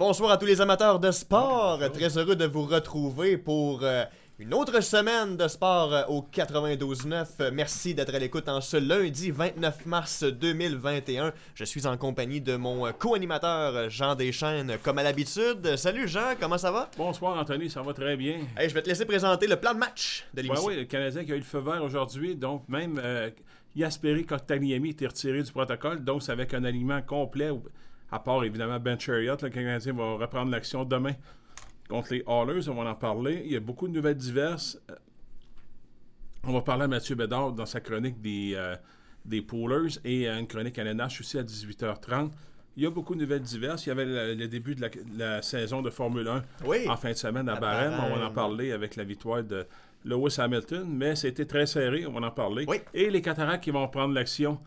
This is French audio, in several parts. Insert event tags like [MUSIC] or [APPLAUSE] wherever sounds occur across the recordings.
Bonsoir à tous les amateurs de sport. Très heureux de vous retrouver pour euh, une autre semaine de sport euh, au 92.9. Euh, Merci d'être à l'écoute en ce lundi 29 mars 2021. Je suis en compagnie de mon euh, co-animateur euh, Jean Deschaines, comme à l'habitude. Salut Jean, comment ça va? Bonsoir Anthony, ça va très bien. Hey, je vais te laisser présenter le plan de match de Ouais, l'émission. oui, le Canadien qui a eu le feu vert aujourd'hui, donc même Yasperi Kotkaniemi était retiré du protocole, donc c'est avec un alignement complet, à part évidemment Ben Chariot, le Canadien va reprendre l'action demain contre les Hallers, on va en parler. Il y a beaucoup de nouvelles diverses. Euh, On va parler à Mathieu Bédard dans sa chronique des, euh, des Poolers et une chronique à l'NH aussi à 18h30. Il y a beaucoup de nouvelles diverses. Il y avait le, le début de la, la saison de Formule 1 Oui. en fin de semaine à À Barème. On va en parler avec la victoire de Lewis Hamilton, mais c'était très serré, on va en parler. Oui. Et les Cataractes qui vont prendre l'action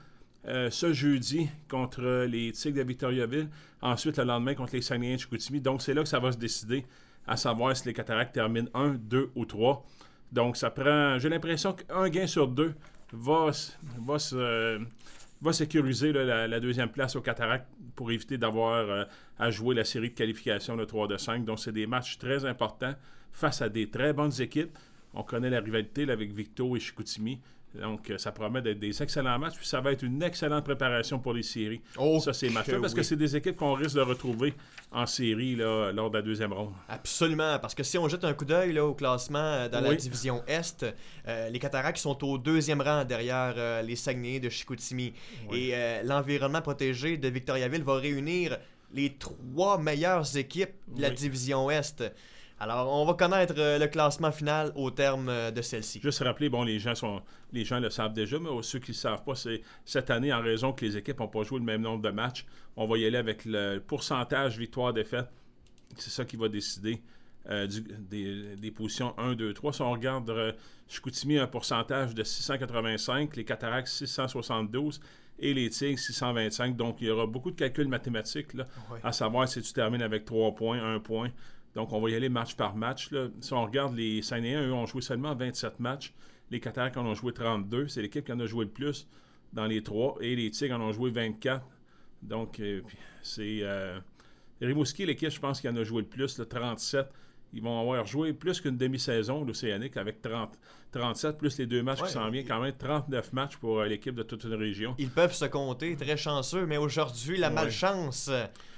euh, ce jeudi contre les Tigres de Victoriaville, ensuite le lendemain contre les Saguenay de Chicoutimi. Donc c'est là que ça va se décider à savoir si les Cataractes terminent 1, 2 ou 3. Donc ça prend, j'ai l'impression qu'un gain sur deux va, va va sécuriser la, deuxième place aux Cataractes pour éviter d'avoir euh, à jouer la série de qualification de 3 de 5. Donc, c'est des matchs très importants face à des très bonnes équipes. On connaît la rivalité avec Victo et Chicoutimi. Donc, euh, ça promet d'être des excellents matchs. Puis, ça va être une excellente préparation pour les séries. Oh, ça, ces matchs-là, que parce que c'est des équipes qu'on risque de retrouver en série là, lors de la deuxième ronde. Absolument, parce que si on jette un coup d'œil au classement euh, dans la division Est, euh, les Cataractes sont au deuxième rang derrière euh, les Saguenay de Chicoutimi. Oui. Et euh, l'environnement protégé de Victoriaville va réunir les trois meilleures équipes de la division Est. Alors, on va connaître euh, le classement final au terme euh, de celle-ci. Juste rappeler, bon, les gens sont, les gens le savent déjà, mais ceux qui ne le savent pas, c'est cette année, en raison que les équipes n'ont pas joué le même nombre de matchs, on va y aller avec le pourcentage victoire-défaite. C'est ça qui va décider euh, du- des, des positions 1, 2, 3. Si on regarde Chicoutimi, un pourcentage de 685, les Cataractes 672 et les Tigres 625. Donc, il y aura beaucoup de calculs mathématiques là, Ouais. à savoir si tu termines avec 3 points, 1 point. Donc, on va y aller match par match. Là. Si on regarde les Saguenayens, eux ont joué seulement 27 matchs. Les Cataractes en ont joué 32. C'est l'équipe qui en a joué le plus dans les trois. Et les Tigres en ont joué 24. Donc, euh, c'est. Euh, Rimouski, l'équipe, je pense, qui en a joué le plus, le 37. Ils vont avoir joué plus qu'une demi-saison, l'Océanique, avec 30, 37, plus les deux matchs Ouais. qui s'en viennent, quand même 39 matchs pour euh, l'équipe de toute une région. Ils peuvent se compter, très chanceux, mais aujourd'hui, la Ouais. malchance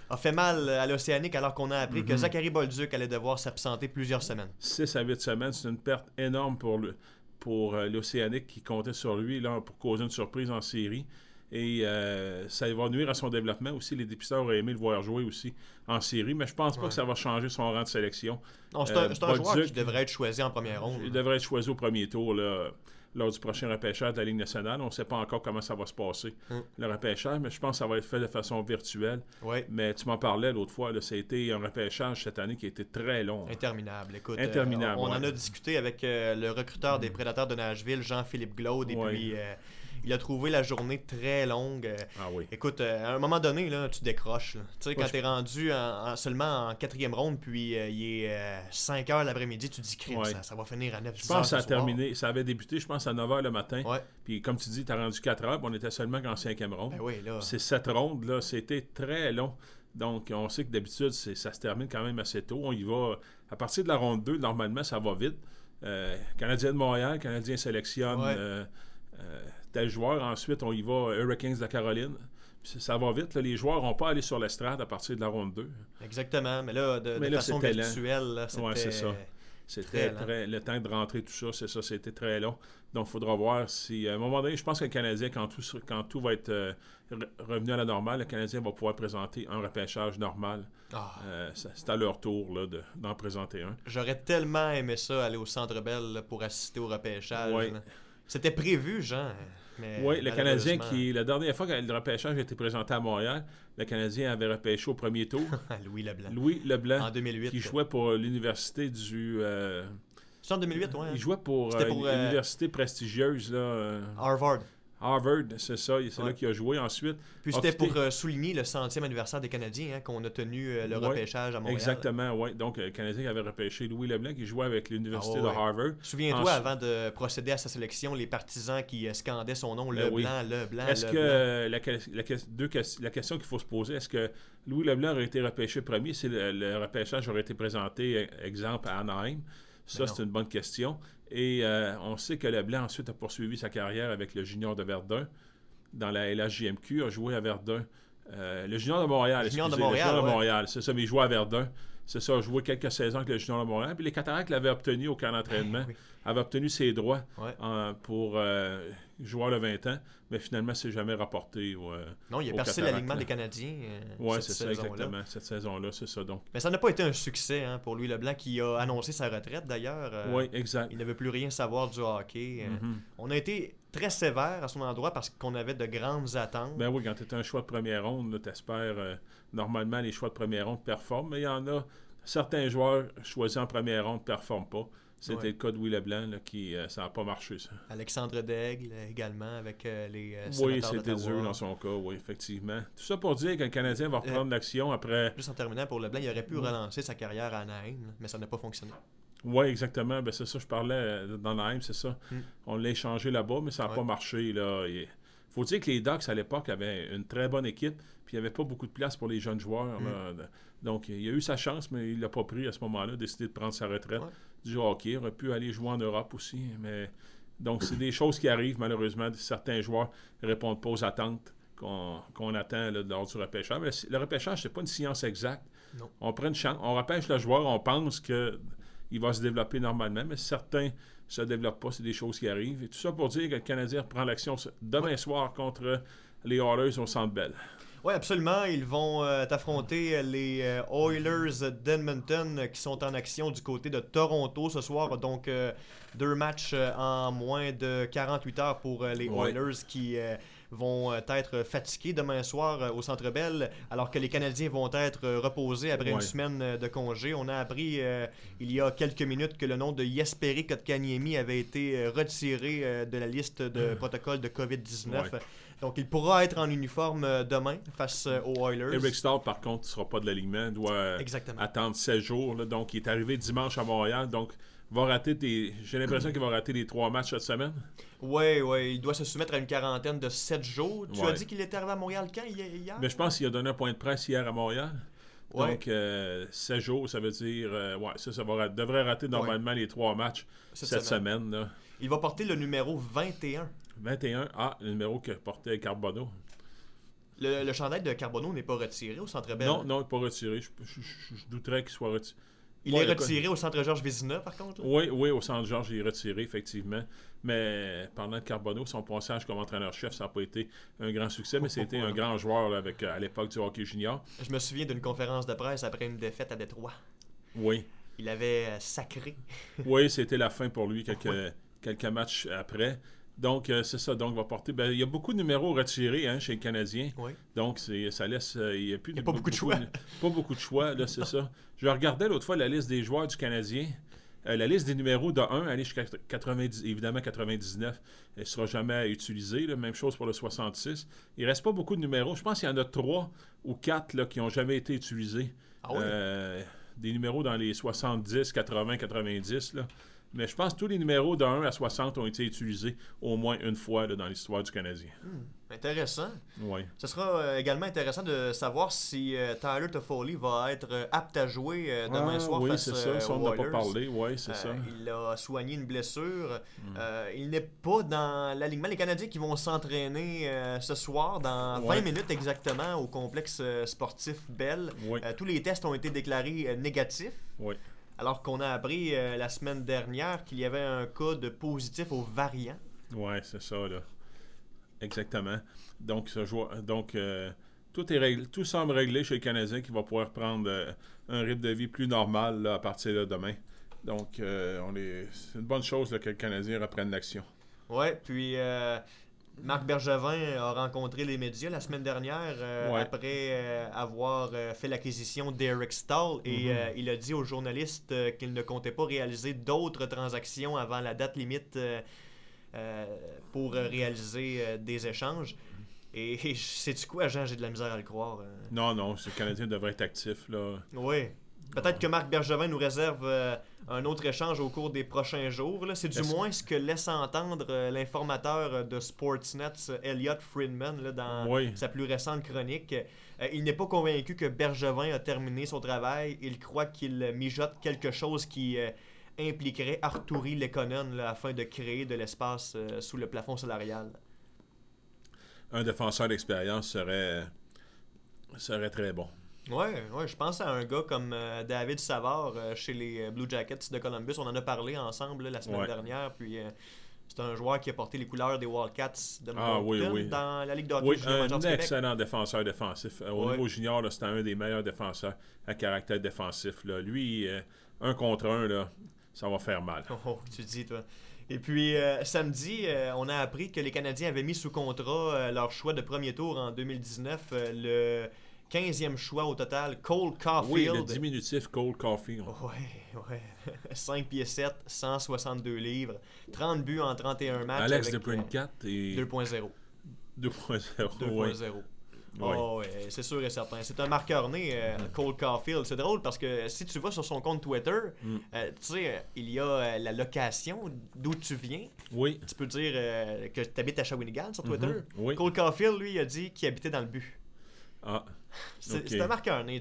a fait mal à l'Océanique alors qu'on a appris que Mhm. Zachary Bolduc allait devoir s'absenter plusieurs semaines. 6 à 8 semaines, c'est une perte énorme pour le pour euh, l'Océanique qui comptait sur lui là, pour causer une surprise en série. Et euh, ça va nuire à son développement aussi. Les dépisteurs auraient aimé le voir jouer aussi en série, mais je pense pas Ouais. que ça va changer son rang de sélection. C'est Euh, un, c'est un joueur qui devrait être choisi en première ronde. Il devrait être choisi au premier tour là, lors du prochain repêchage de la Ligue nationale. On ne sait pas encore comment ça va se passer, Mm. le repêchage, mais je pense que ça va être fait de façon virtuelle. Ouais. Mais tu m'en parlais l'autre fois, là, ça a été un repêchage cette année qui a été très long. Interminable. Écoute, Interminable, euh, on, on en a discuté avec euh, le recruteur des Prédateurs de Nashville, Jean-Philippe Glaude, et Ouais. puis euh, il a trouvé la journée très longue. Euh, Ah oui. Écoute, euh, à un moment donné, là, tu décroches. là. Tu sais, quand t'es rendu en- en- seulement en quatrième ronde, puis euh, il est 5 heures l'après-midi, tu te dis crime, Ouais. ça, ça va finir à 9 Je pense que ça a terminé, ça avait débuté, je pense, à 9h le matin. Ouais, Puis comme tu dis, tu as rendu 4 heures, puis on était seulement qu'en cinquième ronde. ben oui, là. Ces sept rondes, là, c'était très long. Donc, on sait que d'habitude, c'est- ça se termine quand même assez tôt. On y va à partir de la ronde 2, normalement, ça va vite. Euh, Canadien de Montréal, Canadien sélectionne Ouais. euh, euh, tel joueur. Ensuite, on y va euh, Hurricanes de Caroline. Puis ça- va vite. là. Les joueurs n'ont pas allé sur l'estrade à partir de la ronde 2. Exactement. Mais là, de, Mais de là, façon virtuelle, c'était. Ouais, c'est ça. C'était Très très, le temps de rentrer, tout ça, c'est ça, c'était très long. Donc, il faudra voir si, à un moment donné, je pense que le Canadien, quand tout, quand tout va être euh, re- revenu à la normale, le Canadien va pouvoir présenter un repêchage normal. Ah, Euh, c'est à leur tour là, de- d'en présenter un. J'aurais tellement aimé ça, aller au Centre Bell là, pour assister au repêchage. Ouais. C'était prévu, Jean. Oui, le Canadien qui, la dernière fois que le repêchage a été présenté à Montréal, le Canadien avait repêché au premier tour [LAUGHS] Louis Leblanc. Louis Leblanc, En 2008. qui jouait pour l'université du. euh, C'est en 2008, ouais. il jouait pour, euh, pour, une euh, université prestigieuse, là, euh, Harvard. Harvard, c'est ça, c'est Ouais. là qu'il a joué ensuite. Puis c'était quitté- pour euh, souligner le centième anniversaire des Canadiens hein, qu'on a tenu euh, le Ouais, repêchage à Montréal. Exactement, oui. Donc, euh, le Canadien avait repêché Louis Leblanc qui jouait avec l'Université Ah de. Harvard. Souviens-toi, avant de procéder à sa sélection, les partisans qui euh, scandaient son nom, Ben le oui. blanc, le blanc, Est-ce que euh, la, deux la question qu'il faut se poser, est-ce que Louis Leblanc aurait été repêché premier si le, le repêchage aurait été présenté, exemple, à Anaheim? Ça, Mais c'est une bonne question. Et euh, on sait que Leblanc ensuite a poursuivi sa carrière avec le junior de Verdun dans la LHJMQ, a joué à Verdun. Euh, le junior de Montréal, Le junior de excusez, Montréal, le junior de. Montréal, c'est ça, mais il jouait à Verdun. C'est ça, joué quelques saisons avec le junior de Montréal. Puis les Cataractes l'avaient obtenu au camp d'entraînement, Oui. avaient obtenu ses droits Ouais. en- pour euh, joueur de 20 ans, mais finalement, c'est jamais rapporté. au, euh, Non, il a percé l'alignement des Canadiens. euh, cette c'est ça, exactement. Cette saison-là, c'est ça. Donc, Mais ça n'a pas été un succès hein, pour Louis Leblanc qui a annoncé sa retraite d'ailleurs. Euh, oui, exact. Il ne veut plus rien savoir du hockey. Euh, Mhm. On a été très sévère à son endroit parce qu'on avait de grandes attentes. Ben oui, quand tu es un choix de première ronde, tu espères normalement les choix de première ronde performent, mais il y en a certains joueurs choisis en première ronde ne performent pas. C'était Ouais. le cas de Louis Leblanc, là, qui euh, ça n'a pas marché, ça. Alexandre Daigle euh, également avec euh, les euh, oui, c'était dur dans son cas, oui, effectivement. Tout ça pour dire le Canadien va reprendre l'action après. Juste en terminant pour Leblanc, il aurait pu Ouais. relancer sa carrière à Anaheim, mais ça n'a pas fonctionné. Oui, exactement. Ben, c'est ça, je parlais euh, dans la c'est ça. Mm. On l'a échangé là-bas, mais ça n'a Ouais. pas marché. Il faut dire que les Ducks, à l'époque, avaient une très bonne équipe, puis il n'y avait pas beaucoup de place pour les jeunes joueurs. Mm. là. Donc, il a eu sa chance, mais il l'a pas pris à ce moment-là, décidé de prendre sa retraite Ouais. du hockey. Il aurait pu aller jouer en Europe aussi, mais... Donc, c'est des choses qui arrivent, malheureusement. Certains joueurs ne répondent pas aux attentes qu'on qu'on attend là, lors du repêchage. Mais le repêchage, c'est pas une science exacte. Non. On prend une chance, on repêche le joueur, on pense que il va se développer normalement, mais certains se développent pas, c'est des choses qui arrivent. Et tout ça pour dire que le Canadien reprend l'action demain soir contre les Oilers au Centre Bell. Oui, absolument. Ils vont euh, affronter les euh, Oilers d'Edmonton euh, qui sont en action du côté de Toronto ce soir. Donc, euh, deux matchs euh, en moins de 48 heures pour euh, les Ouais. Oilers qui euh, vont euh, être fatigués demain soir euh, au Centre Bell, alors que les Canadiens vont être euh, reposés après une semaine de congé. On a appris euh, il y a quelques minutes que le nom de Jesperi Kotkaniemi avait été retiré euh, de la liste de protocole de COVID-19. Ouais. Donc, il pourra être en uniforme demain face aux Oilers. Eric Stahl, par contre, ne sera pas de l'alignement, doit Exactement. attendre 16 jours. là. donc, il est arrivé dimanche à Montréal, donc va rater des... J'ai l'impression qu'il va rater les trois matchs cette semaine. Oui, oui, il doit se soumettre à une quarantaine de 7 jours. Tu as dit qu'il était arrivé à Montréal quand hi- hier? Mais je pense qu'il a donné un point de presse hier à Montréal. Ouais. Donc, euh, 16 jours, ça veut dire... euh, ouais, ça, ça va ra- devrait rater normalement les trois matchs Cette cette, semaine. semaine. là. Il va porter le numéro 21. 21, ah, le numéro que portait Carbonneau. Le, le chandail de Carbonneau n'est pas retiré au Centre Bell. Non, non, il n'est pas retiré. Je, je- je- je douterais qu'il soit retiré. Il Ouais, est retiré au Centre Georges Vézina, par contre. Oui, oui, au centre Georges, il est retiré, effectivement. Mais pendant que Carbonneau, son passage comme entraîneur-chef, ça n'a pas été un grand succès, mais c'était un grand joueur là, avec, à l'époque du hockey junior. Je me souviens d'une conférence de presse après une défaite à Détroit. Oui, Il avait euh, sacré. oui, c'était la fin pour lui [LAUGHS] quelques, quelques matchs après. Donc, euh, c'est ça. Donc, va porter. ben, il y a beaucoup de numéros retirés hein, chez les Canadiens. Oui. Donc, ça laisse. euh, il n'y a plus y a pas beaucoup de choix. [LAUGHS] Pas beaucoup de choix, là, c'est ça. Je regardais l'autre fois la liste des joueurs du Canadien. Euh, la liste des numéros de 1 aller jusqu'à 90, évidemment 99, elle ne sera jamais utilisée. là. Même chose pour le 66. Il reste pas beaucoup de numéros. Je pense qu'il y en a 3 ou 4 qui n'ont jamais été utilisés. Ah oui? Des numéros dans les 70, 80, 90. Là. Mais je pense que tous les numéros de 1 à 60 ont été utilisés au moins une fois là, dans l'histoire du Canadien. Intéressant. Oui. Ce sera euh, également intéressant de savoir si euh, Tyler Toffoli va être euh, apte à jouer euh, demain Ah, soir oui, face c'est ça. Ça, on n'a pas parlé. Oui, c'est ça. Hmm. Il a soigné une blessure. Euh, il n'est pas dans l'alignement. Les Canadiens qui vont s'entraîner ce soir, dans 20 Ouais. minutes exactement, au complexe sportif Bell. Oui. Tous les tests ont été déclarés négatifs. Oui. Alors qu'on a appris euh, la semaine dernière qu'il y avait un cas de positif au variant. Oui, c'est ça, là. Exactement. Donc, ce joueur- donc euh, tout, est réglé, tout semble réglé chez le Canadien qui va pouvoir prendre euh, un rythme de vie plus normal là, à partir de demain. Donc, on est, c'est une bonne chose là, que le Canadien reprenne l'action. Ouais, puis Marc Bergevin a rencontré les médias la semaine dernière euh, Ouais. après euh, avoir euh, fait l'acquisition d'Eric Stahl et Mhm. il a dit aux journalistes qu'il ne comptait pas réaliser d'autres transactions avant la date limite pour réaliser des échanges. Et, [LAUGHS] et sais-tu quoi, Jean, j'ai de la misère à le croire. euh. Non, non, ce Canadien devrait être actif. Là. Oui. Peut-être que Marc Bergevin nous réserve euh, un autre échange au cours des prochains jours. C'est du moins ce que laisse entendre euh, l'informateur euh, de Sportsnet, Elliot Friedman, là, dans Oui. sa plus récente chronique. Euh, il n'est pas convaincu que Bergevin a terminé son travail. Il croit qu'il mijote quelque chose qui impliquerait Arturi Lekonen là, afin de créer de l'espace sous le plafond salarial. Un défenseur d'expérience serait, serait très bon. Ouais, ouais, je pense à un gars comme euh, David Savard euh, chez les euh, Blue Jackets de Columbus. On en a parlé ensemble là, la semaine Ouais. dernière. Puis euh, c'est un joueur qui a porté les couleurs des Wildcats de Ah, oui, dans la Ligue de hockey Oui, junior un Québec. excellent défenseur défensif. Au Ouais. niveau junior, c'était un des meilleurs défenseurs à caractère défensif. Là. Lui, un contre un, là, ça va faire mal. [LAUGHS] Oh, tu dis, toi. Et puis, euh, samedi, euh, on a appris que les Canadiens avaient mis sous contrat euh, leur choix de premier tour en 2019, euh, le 15e choix au total, Cole Oui, Caulfield. le diminutif Cole Coffee. Ouais, ouais. [LAUGHS] 5 pieds 7, 162 livres, 30 buts en 31 matchs. Alex avec, Debrincat et euh, 2.0. 2.0. 2.0. oui. Oui. Oh, ouais, c'est sûr et certain. C'est un marqueur né, euh, Cole Caulfield. C'est drôle parce que si tu vas sur son compte Twitter, Mm. euh, tu sais, euh, il y a euh, la location d'où tu viens. Oui. Tu peux dire que tu habites à Shawinigan sur Twitter. Mhm. Oui. Cole Caulfield, lui, a dit qu'il habitait dans le but. Ah, Ok. c'est un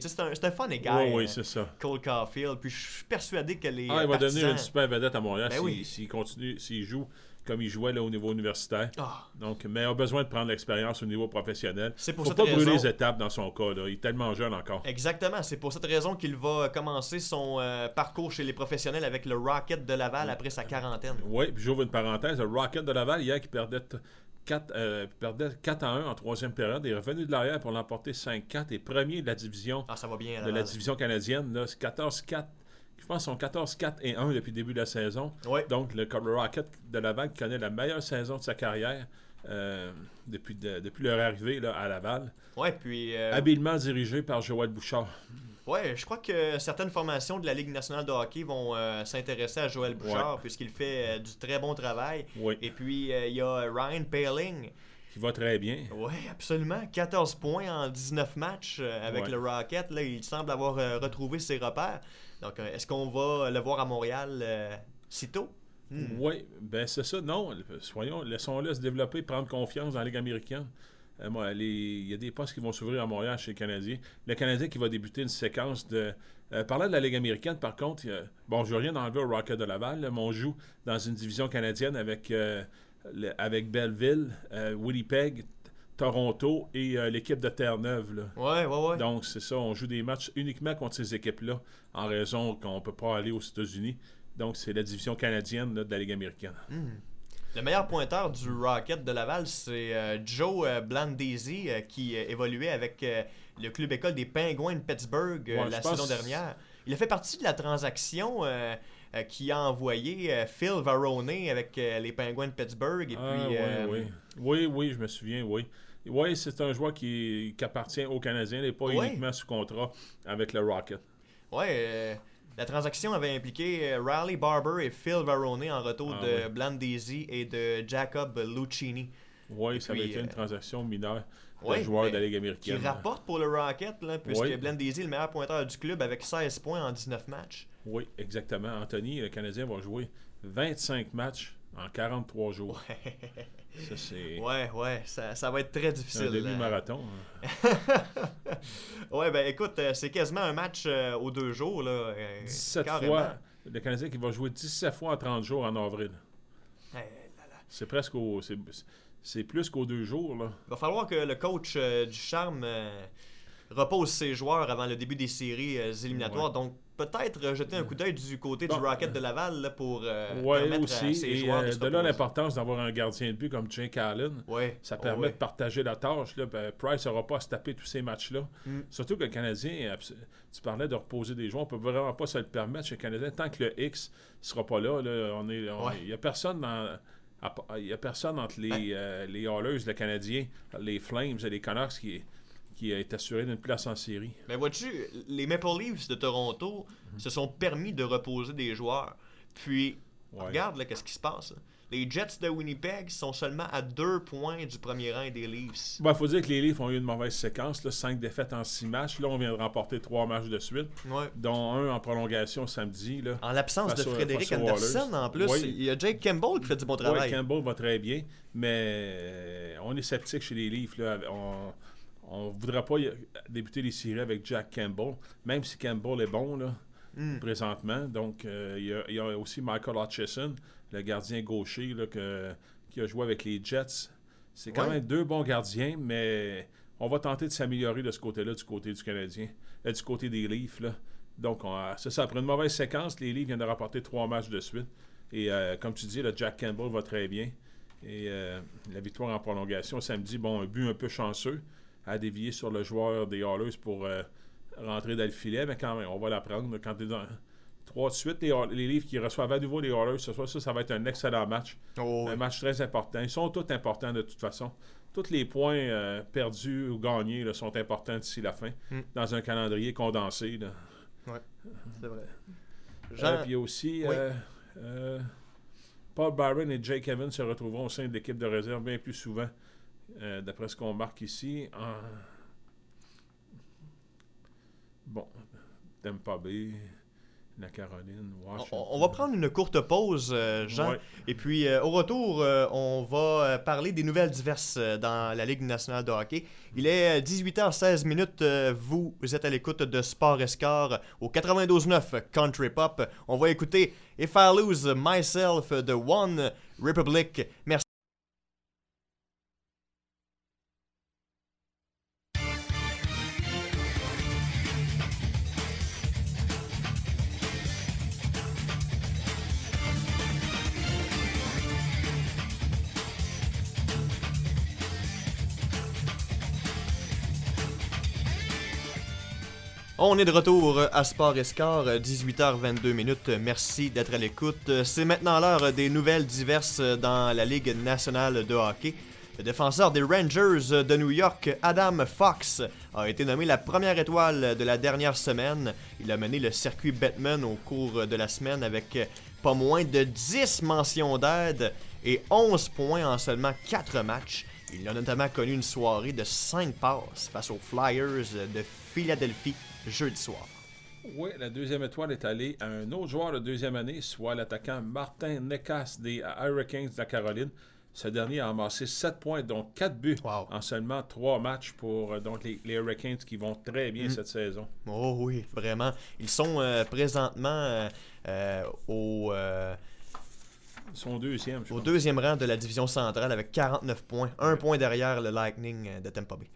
sais, C'est un, un funny guy, oui, oui, euh, c'est ça. Cole Caulfield. Puis je suis persuadé que les. Ah, il va partisans- devenir une super vedette à Montréal Ben s'il oui. continue, s'il joue comme il jouait là, au niveau universitaire. Ah, Donc, mais il a besoin de prendre l'expérience au niveau professionnel. C'est pour Faut cette pas brûler raison- les étapes dans son cas. Là. Il est tellement jeune encore. Exactement, c'est pour cette raison qu'il va commencer son euh, parcours chez les professionnels avec le Rocket de Laval après sa quarantaine. Oui, puis j'ouvre une parenthèse. Le Rocket de Laval, hier, qui perdait, 4, euh, perdait 4 à 1 en troisième période, est revenu de l'arrière pour l'emporter 5-4 et premier de la division, Ah, ça va bien. à de la division canadienne. Là, c'est 14-4. Je pense qu'ils sont 14-4 et 1 depuis le début de la saison. Donc, le le Rocket de Laval qui connaît la meilleure saison de sa carrière euh, depuis, de- depuis leur arrivée là, à Laval. Ouais, puis. euh, Habilement dirigé par Joël Bouchard. Ouais, je crois que certaines formations de la Ligue nationale de hockey vont euh, s'intéresser à Joël Bouchard puisqu'il fait euh, du très bon travail. Oui, Et puis, euh, il y a Ryan Paling. qui va très bien. Ouais, absolument. 14 points en 19 matchs avec Ouais. le Rocket. Là, il semble avoir retrouvé ses repères. Donc, est-ce qu'on va le voir à Montréal euh, si tôt? Hmm. Oui, ben c'est ça. Non, soyons, laissons-le se développer, prendre confiance dans la Ligue américaine. Euh, les- il y a des postes qui vont s'ouvrir à Montréal chez les Canadiens. Le Canadien qui va débuter une séquence de. Euh, parlant de la Ligue américaine, par contre, a- bon, je veux rien enlever au Rocket de Laval, là, mais on joue dans une division canadienne avec, euh, le- avec Belleville, euh, Winnipeg, Toronto et euh, l'équipe de Terre-Neuve. Ouais, ouais, ouais. Donc, c'est ça, on joue des matchs uniquement contre ces équipes-là, en raison qu'on ne peut pas aller aux États-Unis. Donc, c'est la division canadienne là, de la Ligue américaine. Hmm. Le meilleur pointeur du Rocket de Laval, c'est euh, Joe euh, Blandesi, euh, qui évoluait avec le club école des Pingouins de Pittsburgh Ouais, la saison dernière. Il a fait partie de la transaction qui a envoyé Phil Varone avec les Pingouins de Pittsburgh. Et Ah, puis, oui, oui. Oui, oui, je me souviens, oui. Oui, c'est un joueur qui, qui appartient aux Canadiens, n'est pas uniquement sous contrat avec le Rocket. Euh, la transaction avait impliqué euh, Riley Barber et Phil Varone en retour Ah, de oui. Blandesi et de Jacob Lucchini. Oui, ça avait été une euh, transaction mineure de ouais, joueurs mais de la Ligue Qui américaine. rapporte pour le Rocket, là, puisque Oui. Blandesi est le meilleur pointeur du club avec 16 points en 19 matchs. Oui, exactement. Anthony, le Canadien, va jouer 25 matchs en 43 jours. [LAUGHS] Ça, c'est Ouais, ouais, ça, ça va être très c'est difficile. un demi-marathon. hein. [LAUGHS] ouais, ben écoute, euh, c'est quasiment un match euh, aux deux jours. Là, euh, 17 carrément. fois. Le Canadien qui va jouer 17 fois en 30 jours en avril. Eh. C'est presque au. c'est- C'est plus qu'aux deux jours, là. Il va falloir que le coach euh, du charme euh, repose ses joueurs avant le début des séries euh, éliminatoires. Ouais. Donc peut-être euh, jeter un coup d'œil du côté Bon, du Rocket de Laval là, pour euh, Ouais, permettre à aussi. Et joueurs euh, de se de là l'importance d'avoir un gardien de but comme Jake Allen. Ouais. Ça oh, permet ouais. de partager la tâche. Là. Ben, Price n'aura pas à se taper tous ces matchs-là. Mm. Surtout que le Canadien, tu parlais de reposer des joueurs, on peut vraiment pas se le permettre chez le Canadien. Tant que le X ne sera pas là, là, on est, il n'y a personne dans. Il y a personne entre les, euh, les Hallers, le Canadien, les Flames et les Canucks qui, qui est assuré d'une place en série. Mais vois-tu, les Maple Leafs de Toronto Mhm. se sont permis de reposer des joueurs. Puis, Ouais. regarde là, qu'est-ce qui se passe. là. Les Jets de Winnipeg sont seulement à deux points du premier rang des Leafs. Il faut dire que les Leafs ont eu une mauvaise séquence. Là, cinq défaites en six matchs. Là, on vient de remporter trois matchs de suite, Ouais. dont un en prolongation samedi. Là. En l'absence de Frédéric Anderson, en plus, il y a Jake Campbell qui fait du bon Ouais, travail. Campbell va très bien, mais euh, on est sceptique chez les Leafs. Là. On ne voudrait pas débuter les séries avec Jack Campbell, même si Campbell est bon là, Hmm. présentement. Donc, euh, il y a- il y, a aussi Michael Hutchison, le gardien gaucher là, que- qui a joué avec les Jets. C'est quand Ouais. même deux bons gardiens, mais on va tenter de s'améliorer de ce côté-là, du côté du Canadien, euh, du côté des Leafs. là. Donc, on- c'est ça. Après une mauvaise séquence, les Leafs viennent de rapporter trois matchs de suite. Et euh, comme tu dis, le Jack Campbell va très bien. Et euh, la victoire en prolongation samedi, bon, un but un peu chanceux à dévier sur le joueur des Oilers pour euh, rentrer dans le filet, mais quand même, on va la prendre. Quand tu es dans trois de suite, les, Leafs qui reçoivent à nouveau les Oilers ce soir, ça, ça va être un excellent match. Oh, Un match très important. Ils sont tous importants de toute façon. Tous les points euh, perdus ou gagnés là, sont importants d'ici la fin, Mm. dans un calendrier condensé. là. c'est vrai. Euh, Jean- puis aussi Oui. Paul Byron et Jake Evans se retrouveront au sein de l'équipe de réserve bien plus souvent, euh, d'après ce qu'on marque ici. En... Bon, Tampa Bay, la Caroline, Washington. on, on va prendre une courte pause, euh, Jean. Ouais. Et puis, euh, au retour, euh, on va parler des nouvelles diverses dans la Ligue nationale de hockey. Il est euh, 18h16 minutes. vous, vous êtes à l'écoute de Sport Escar au 92.9 Country Pop. On va écouter If I Lose Myself de One Republic. Merci. On est de retour à Sport Escar, 18h22 minutes. Merci d'être à l'écoute. C'est maintenant l'heure des nouvelles diverses dans la Ligue nationale de hockey. Le défenseur des Rangers de New York, Adam Fox, a été nommé la première étoile de la dernière semaine. Il a mené le circuit Batman au cours de la semaine avec pas moins de 10 mentions d'aide et 11 points en seulement 4 matchs. Il a notamment connu une soirée de 5 passes face aux Flyers de Philadelphie jeudi soir. Oui, la deuxième étoile est allée à un autre joueur de deuxième année, soit l'attaquant Martin Necas des Hurricanes de la Caroline. Ce dernier a amassé 7 points, dont 4 buts Wow. en seulement 3 matchs pour euh, donc, les, les Hurricanes qui vont très bien Mm. cette saison. Oh oui, vraiment. Ils sont euh, présentement euh, au, Son deuxième, je au pense. deuxième rang de la division centrale avec 49 points, un point derrière le Lightning de Tampa Bay.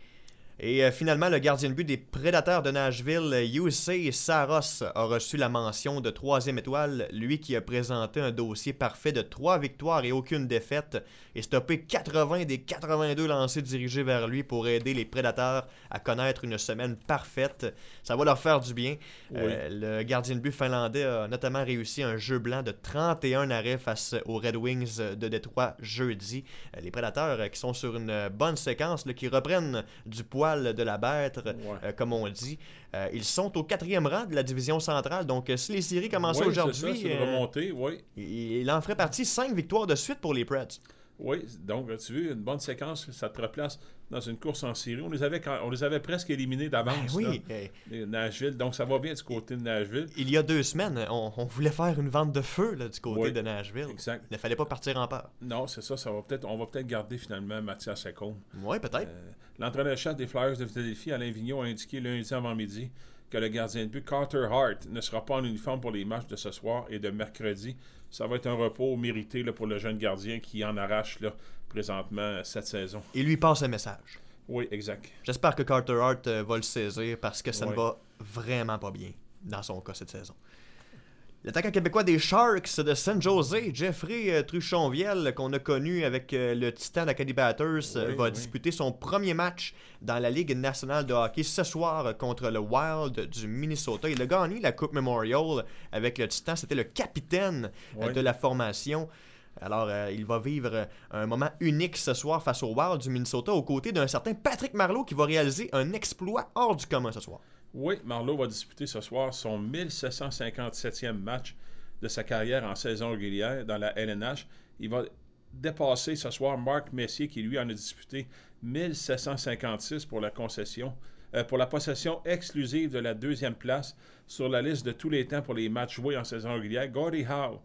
Et euh, finalement, le gardien de but des Prédateurs de Nashville, UC Saros, a reçu la mention de troisième étoile, lui qui a présenté un dossier parfait de trois victoires et aucune défaite, et stoppé 80 des 82 lancés dirigés vers lui pour aider les Prédateurs à connaître une semaine parfaite. Ça va leur faire du bien. Oui. Euh, le gardien de but finlandais a notamment réussi un jeu blanc de 31 arrêts face aux Red Wings de Détroit jeudi. Euh, Les Prédateurs euh, qui sont sur une euh, bonne séquence, là, qui reprennent du de la bête, Ouais. euh, comme on dit. Euh, ils sont au quatrième rang de la division centrale, donc euh, si les séries commençaient aujourd'hui, euh, il, il en ferait partie 5 victoires de suite pour les Preds. Oui, donc tu veux, une bonne séquence, ça te replace dans une course en série? On les avait, on les avait presque éliminés Ben d'avance, oui, là, les Nashville, donc ça va bien du côté de Nashville. il y a deux semaines, on, on voulait faire une vente de feu là, du côté Oui, de Nashville. Exact. Il ne fallait pas partir en peur. Non, c'est ça, ça va peut-être, on va peut-être garder finalement Mathias Secombe. Oui, peut-être. Euh, L'entraîneur-chef des Flyers de Philadelphie, Alain Vigneault, a indiqué lundi avant-midi que le gardien de but Carter Hart ne sera pas en uniforme pour les matchs de ce soir et de mercredi. Ça va être un repos mérité là, pour le jeune gardien qui en arrache là, présentement cette saison. Il lui passe un message. Oui, exact. J'espère que Carter Hart euh, va le saisir parce que ça ne va vraiment pas bien dans son cas cette saison. L'attaquant québécois des Sharks de San Jose, Jeffrey euh, Truchonviel, qu'on a connu avec euh, le Titan d'Acadie Batters, euh, Oui, va oui. disputer son premier match dans la Ligue nationale de hockey ce soir contre le Wild du Minnesota. Il a gagné la Coupe Memorial avec le Titan. C'était le capitaine Oui. de la formation. Alors, euh, il va vivre un moment unique ce soir face au Wild du Minnesota aux côtés d'un certain Patrick Marleau qui va réaliser un exploit hors du commun ce soir. Oui, Marlowe va disputer ce soir son 1757e match de sa carrière en saison régulière dans la LNH. Il va dépasser ce soir Marc Messier qui lui en a disputé 1756 pour la concession, euh, pour la possession exclusive de la deuxième place sur la liste de tous les temps pour les matchs joués en saison régulière. Gordie Howe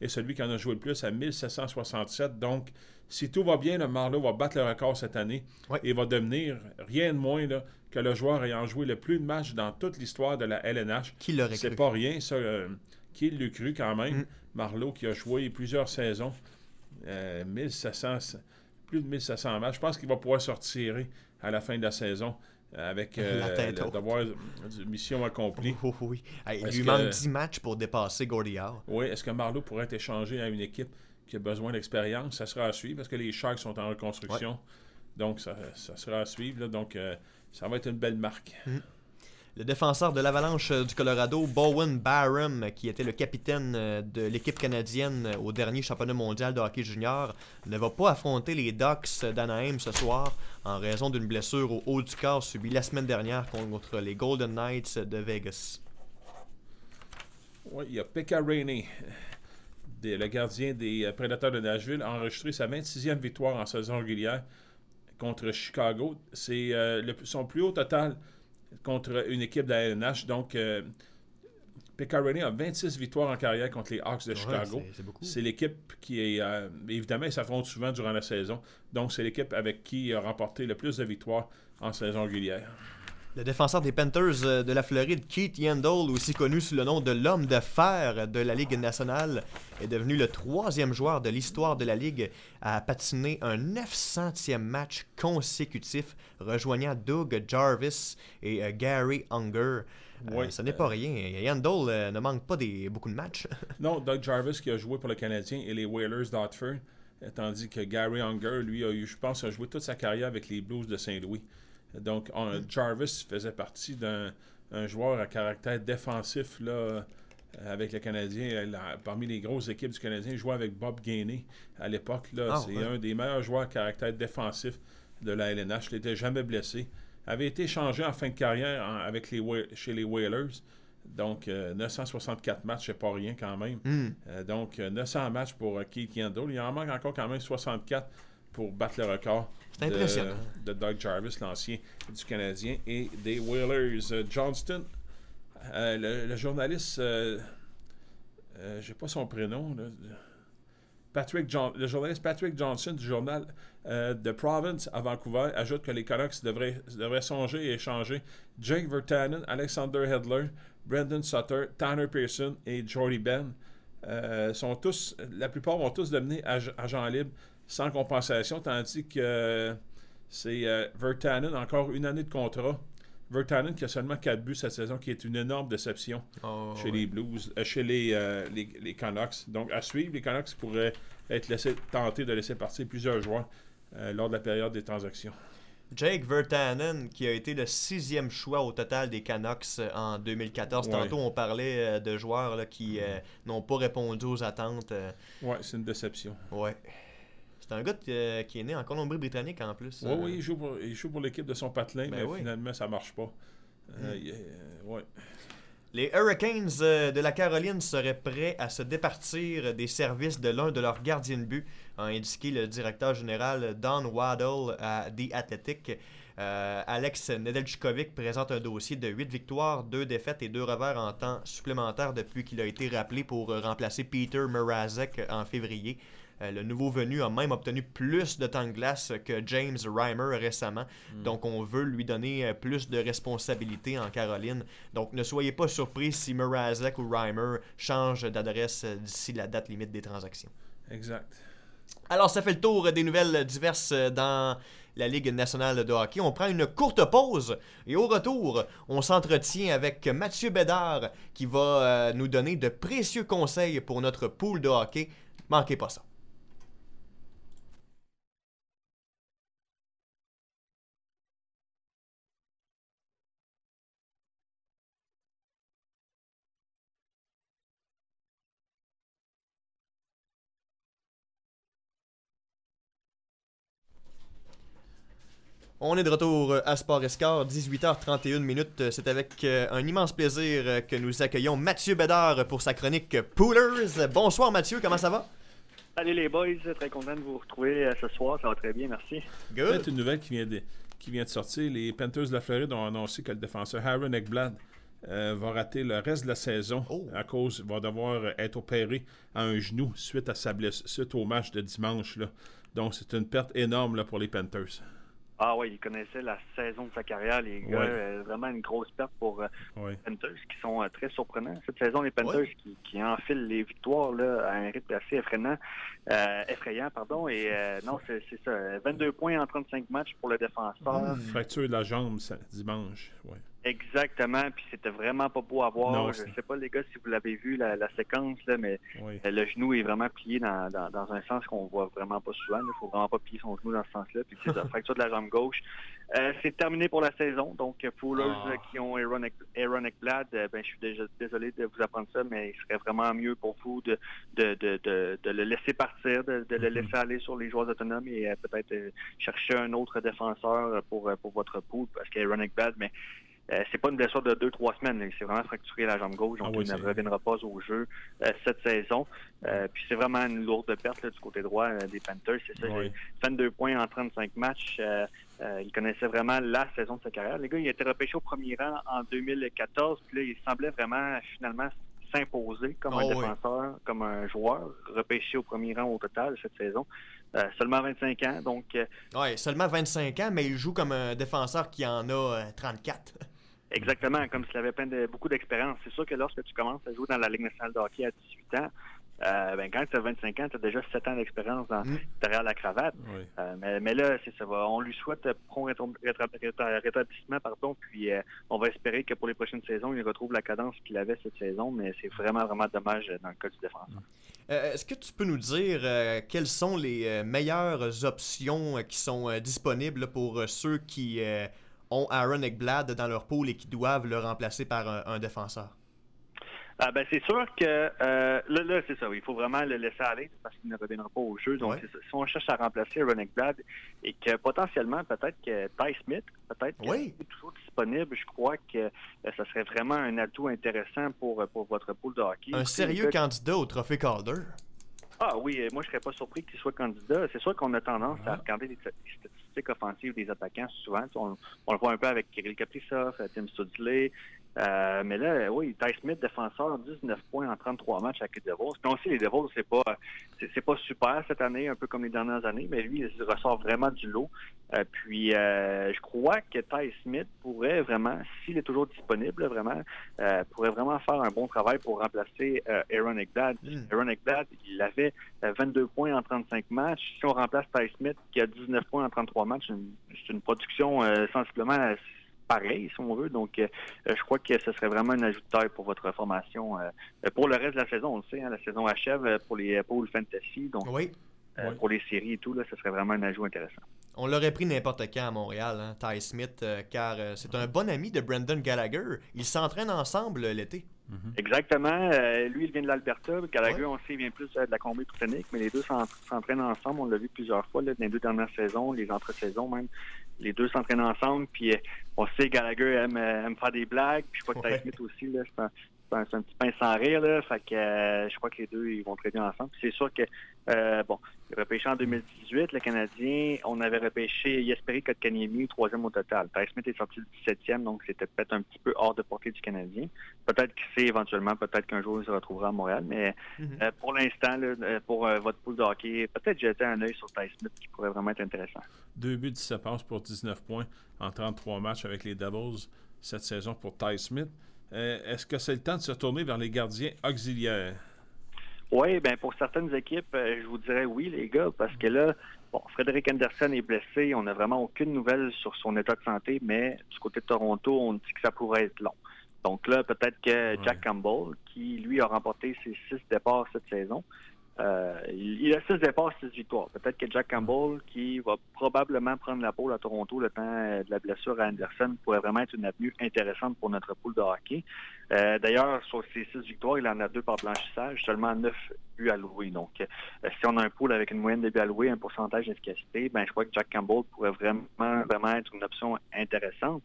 est celui qui en a joué le plus à 1767. Donc, si tout va bien, le Marlowe va battre le record cette année et va devenir rien de moins que le joueur ayant joué le plus de matchs dans toute l'histoire de la LNH. Qui l'aurait C'est pas rien, ça. Euh, qui l'a cru quand même? Mm. Marlowe qui a joué plusieurs saisons. 1700, euh, plus de 1700 matchs. Je pense qu'il va pouvoir sortir à la fin de la saison avec euh, le mission accomplie. Oh, oh, oui. il lui manque 10 matchs pour dépasser Howe. Oui, est-ce que Marlowe pourrait être échangé à une équipe qui a besoin d'expérience? Ça sera à suivre parce que les Sharks sont en reconstruction. Donc, ça, sera à suivre. Donc, euh, ça va être une belle marque. Mm. Le défenseur de l'Avalanche euh, du Colorado, Bowen Barham, qui était le capitaine euh, de l'équipe canadienne euh, au dernier championnat mondial de hockey junior, ne va pas affronter les Ducks d'Anaheim ce soir en raison d'une blessure au haut du corps subie la semaine dernière contre les Golden Knights de Vegas. Oui, il y a Pekka Rainey, le gardien des Prédateurs de Nashville, a enregistré sa 26e victoire en saison régulière contre Chicago. C'est son plus haut total contre une équipe de la LNH. Donc, euh, a 26 victoires en carrière contre les Hawks de Chicago. C'est l'équipe qui est. Euh, évidemment, ils s'affrontent souvent durant la saison. Donc, c'est l'équipe avec qui il a remporté le plus de victoires en saison régulière. Le défenseur des Panthers euh, de la Floride, Keith Yandel, aussi connu sous le nom de l'homme de fer de la Ligue nationale, est devenu le troisième joueur de l'histoire de la Ligue à patiner un 900e match consécutif, rejoignant Doug Jarvis et euh, Gary Unger. Euh, ce n'est pas rien. Yandel ne manque pas des, beaucoup de matchs. [LAUGHS] non, Doug Jarvis qui a joué pour le Canadien et les Whalers d'Hartford, tandis que Gary Unger, lui, a eu, je pense, a joué toute sa carrière avec les Blues de Saint-Louis. Donc, Jarvis faisait partie d'un joueur à caractère défensif là, euh, avec le Canadien. parmi les grosses équipes du Canadien, il jouait avec Bob Gainey à l'époque. Ah, c'est un des meilleurs joueurs à caractère défensif de la LNH. Il n'était jamais blessé. Avait été échangé en fin de carrière avec les, chez les Whalers. Donc, 964 euh, matchs, c'est pas rien quand même. Euh, donc, 900 matchs pour Keith Yandel. Il en manque encore quand même 64 pour battre le record de, Doug Jarvis, l'ancien du Canadien, et des Whalers. Euh, Johnston, euh, le, journaliste, euh, j'ai pas son prénom, Patrick le journaliste Patrick Johnson du journal The Province à Vancouver ajoute que les Canucks devraient, devraient songer et échanger Jake Vertanen, Alexander Hedler, Brendan Sutter, Tanner Pearson et Jordy Ben. sont tous, la plupart vont tous devenir agents libres sans compensation, tandis que c'est euh, Vertanen, encore une année de contrat. Vertanen qui a seulement 4 buts cette saison, qui est une énorme déception oh, chez les Blues, euh, chez les, euh, les, les, Canucks. Donc à suivre, les Canucks pourraient être laissés tenter de laisser partir plusieurs joueurs lors de la période des transactions. Jake Vertanen, qui a été le sixième choix au total des Canucks en 2014. Tantôt, on parlait de joueurs qui n'ont pas répondu aux attentes. Ouais, c'est une déception. Ouais. C'est un gars euh, qui est né en Colombie-Britannique en plus. Oui, oui, il joue pour, il joue pour l'équipe de son patelin, ben mais finalement, ça marche pas. Euh, hmm. ouais. Les Hurricanes euh, de la Caroline seraient prêts à se départir des services de l'un de leurs gardiens de but, a indiqué le directeur général Don Waddle à The Athletic. Alex Nedeljkovic présente un dossier de 8 victoires, 2 défaites et 2 revers en temps supplémentaire depuis qu'il a été rappelé pour remplacer Peter Mrazek en février. Euh, le nouveau venu a même obtenu plus de temps de glace que James Reimer récemment. Hmm. Donc, on veut lui donner euh, plus de responsabilités en Caroline. Donc, ne soyez pas surpris si Mrazek ou Reimer changent d'adresse euh, d'ici la date limite des transactions. Exact. Alors, ça fait le tour des nouvelles diverses dans la Ligue nationale de hockey. On prend une courte pause et au retour, on s'entretient avec Mathieu Bédard qui va nous donner de précieux conseils pour notre pool de hockey. Manquez pas ça. On est de retour à Sport Escar, 18h31 minutes. C'est avec euh, un immense plaisir que nous accueillons Mathieu Bédard pour sa chronique Poolers. Bonsoir Mathieu, comment ça va? Salut les boys, très content de vous retrouver euh, ce soir, ça va très bien, merci. Good. une nouvelle qui vient, de, qui vient de sortir. Les Panthers de la Floride ont annoncé que le défenseur Aaron Eckblad euh, va rater le reste de la saison oh. à cause va devoir être opéré à un genou suite à sa blessure, suite au match de dimanche. Là. Donc c'est une perte énorme là, pour les Panthers. Ah oui, il connaissait la saison de sa carrière, les gars. Euh, vraiment une grosse perte pour euh, les Panthers qui sont euh, très surprenants. Cette saison, les Panthers qui, qui, enfilent les victoires là, à un rythme assez effrayant, effrayant pardon. Et [LAUGHS] non, c'est ça. 22 points en 35 matchs pour le défenseur. Fracture de la jambe dimanche. Ouais. Exactement, puis c'était vraiment pas beau à voir. je sais pas, les gars, si vous l'avez vu, la, séquence, là, mais le genou est vraiment plié dans, dans, un sens qu'on voit vraiment pas souvent. Il faut vraiment pas plier son genou dans ce sens-là. Puis c'est la [LAUGHS] fracture de la jambe gauche. Euh, c'est terminé pour la saison. Donc, pour eux ah. qui ont Aaron, Aaron Ekblad, euh, ben, je suis déjà désolé de vous apprendre ça, mais il serait vraiment mieux pour vous de, de, de, de, le laisser partir, de, le mm-hmm. laisser aller sur les joueurs autonomes et euh, peut-être chercher un autre défenseur pour, pour votre pool, parce qu'Aaron Ekblad, mais euh, c'est pas une blessure de deux, trois semaines. C'est vraiment fracturé la jambe gauche, donc ah il ne reviendra pas au jeu euh, cette saison. Euh, puis c'est vraiment une lourde perte du côté droit des Panthers. C'est ça, oui. 22 points en 35 matchs. il connaissait vraiment la saison de sa carrière. Les gars, il a été repêché au premier rang en 2014. Puis là, il semblait vraiment finalement s'imposer comme un ah défenseur, comme un joueur, repêché au premier rang au total cette saison. seulement 25 ans, donc... oui, seulement 25 ans, mais il joue comme un défenseur qui en a 34. Exactement, comme s'il avait plein de, beaucoup d'expérience. C'est sûr que lorsque tu commences à jouer dans la Ligue nationale de hockey à 18 ans, euh, ben, quand tu as 25 ans, tu as déjà 7 ans d'expérience mm. derrière la cravate. Euh, mais, mais, là, c'est ça. On lui souhaite prompt rétablissement, pardon, puis euh, on va espérer que pour les prochaines saisons, il retrouve la cadence qu'il avait cette saison, mais c'est vraiment, vraiment dommage dans le cas du défenseur. Est-ce que tu peux nous dire quelles sont les meilleures options qui sont disponibles pour ceux qui ont Aaron Ekblad dans leur pool et qui doivent le remplacer par un, défenseur? Ah ben c'est sûr que euh, là, là c'est ça, il faut vraiment le laisser aller parce qu'il ne reviendra pas au jeu. Donc si on cherche à remplacer Aaron Ekblad et que potentiellement peut-être que Ty Smith, peut-être oui. est toujours disponible, je crois que euh, ça serait vraiment un atout intéressant pour, pour votre pool de hockey. Un sérieux candidat au trophée Calder. Ah oui, moi je serais pas surpris qu'il soit candidat. C'est sûr qu'on a tendance à regarder les statistiques offensives des attaquants souvent. On, on, le voit un peu avec Kirill Kaprizov, Tim Studley, euh, mais là, oui, Ty Smith, défenseur, 19 points en 33 matchs avec les Devils. Puis aussi, les Devils, c'est pas c'est pas super cette année, un peu comme les dernières années, mais lui, il ressort vraiment du lot. Euh, puis, euh, je crois que Ty Smith pourrait vraiment, s'il est toujours disponible, vraiment, pourrait vraiment faire un bon travail pour remplacer Aaron Ekblad. Hmm. Aaron Ekblad, il avait 22 points en 35 matchs. Si on remplace Ty Smith, qui a 19 points en 33 matchs, c'est une production sensiblement pareil, si on veut. Donc, euh, je crois que ce serait vraiment un ajout de taille pour votre formation. Euh, pour le reste de la saison, on le sait, hein, la saison achève euh, pour les pôles fantasy. Donc, oui. pour les séries et tout, là, ce serait vraiment un ajout intéressant. On l'aurait pris n'importe quand à Montréal, hein, Ty Smith, car c'est un bon ami de Brandon Gallagher. Ils s'entraînent ensemble l'été. Mm-hmm. Exactement. lui, il vient de l'Alberta. Gallagher, on sait, il vient plus de la Colombie-Britannique, mais les deux s'entraînent ensemble. On l'a vu plusieurs fois là, dans les deux dernières saisons, les entre-saisons même les deux s'entraînent ensemble. Puis euh, on sait Gallagher aime, euh, aime, faire des blagues. Puis je crois que ouais. Smith aussi, là, c'est un, un, petit pain sans rire. Là, fait que euh, je crois que les deux ils vont très bien ensemble. C'est sûr que euh, bon, repêché en 2018, le Canadien, on avait repêché Jesperi Kotkaniemi, troisième au total. Ty Smith est sorti le 17e, donc c'était peut-être un petit peu hors de portée du Canadien. Peut-être que c'est éventuellement, peut-être qu'un jour il se retrouvera à Montréal, mais mm-hmm. pour l'instant, pour votre pool de hockey, peut-être jeter un œil sur Ty Smith qui pourrait vraiment être intéressant. Deux buts, 17 passes pour 19 points en 33 matchs avec les Devils cette saison pour Ty Smith. Euh, est-ce que c'est le temps de se tourner vers les gardiens auxiliaires? Oui, ben pour certaines équipes, euh, je vous dirais oui, les gars, parce que là, bon, Frédéric Anderson est blessé, on n'a vraiment aucune nouvelle sur son état de santé, mais du côté de Toronto, on dit que ça pourrait être long. Donc là, peut-être que Jack Campbell, qui lui a remporté ses six départs cette saison, euh, il, a six départs, six victoires. Peut-être que Jack Campbell, qui va probablement prendre la pôle à Toronto le temps euh, de la blessure à Anderson, pourrait vraiment être une avenue intéressante pour notre poule de hockey. Euh, d'ailleurs, sur ces six victoires, il en a deux par blanchissage, seulement neuf buts alloués. Donc, si on a un pool avec une moyenne de buts alloués, un pourcentage d'efficacité, ben je crois que Jack Campbell pourrait vraiment, vraiment être une option intéressante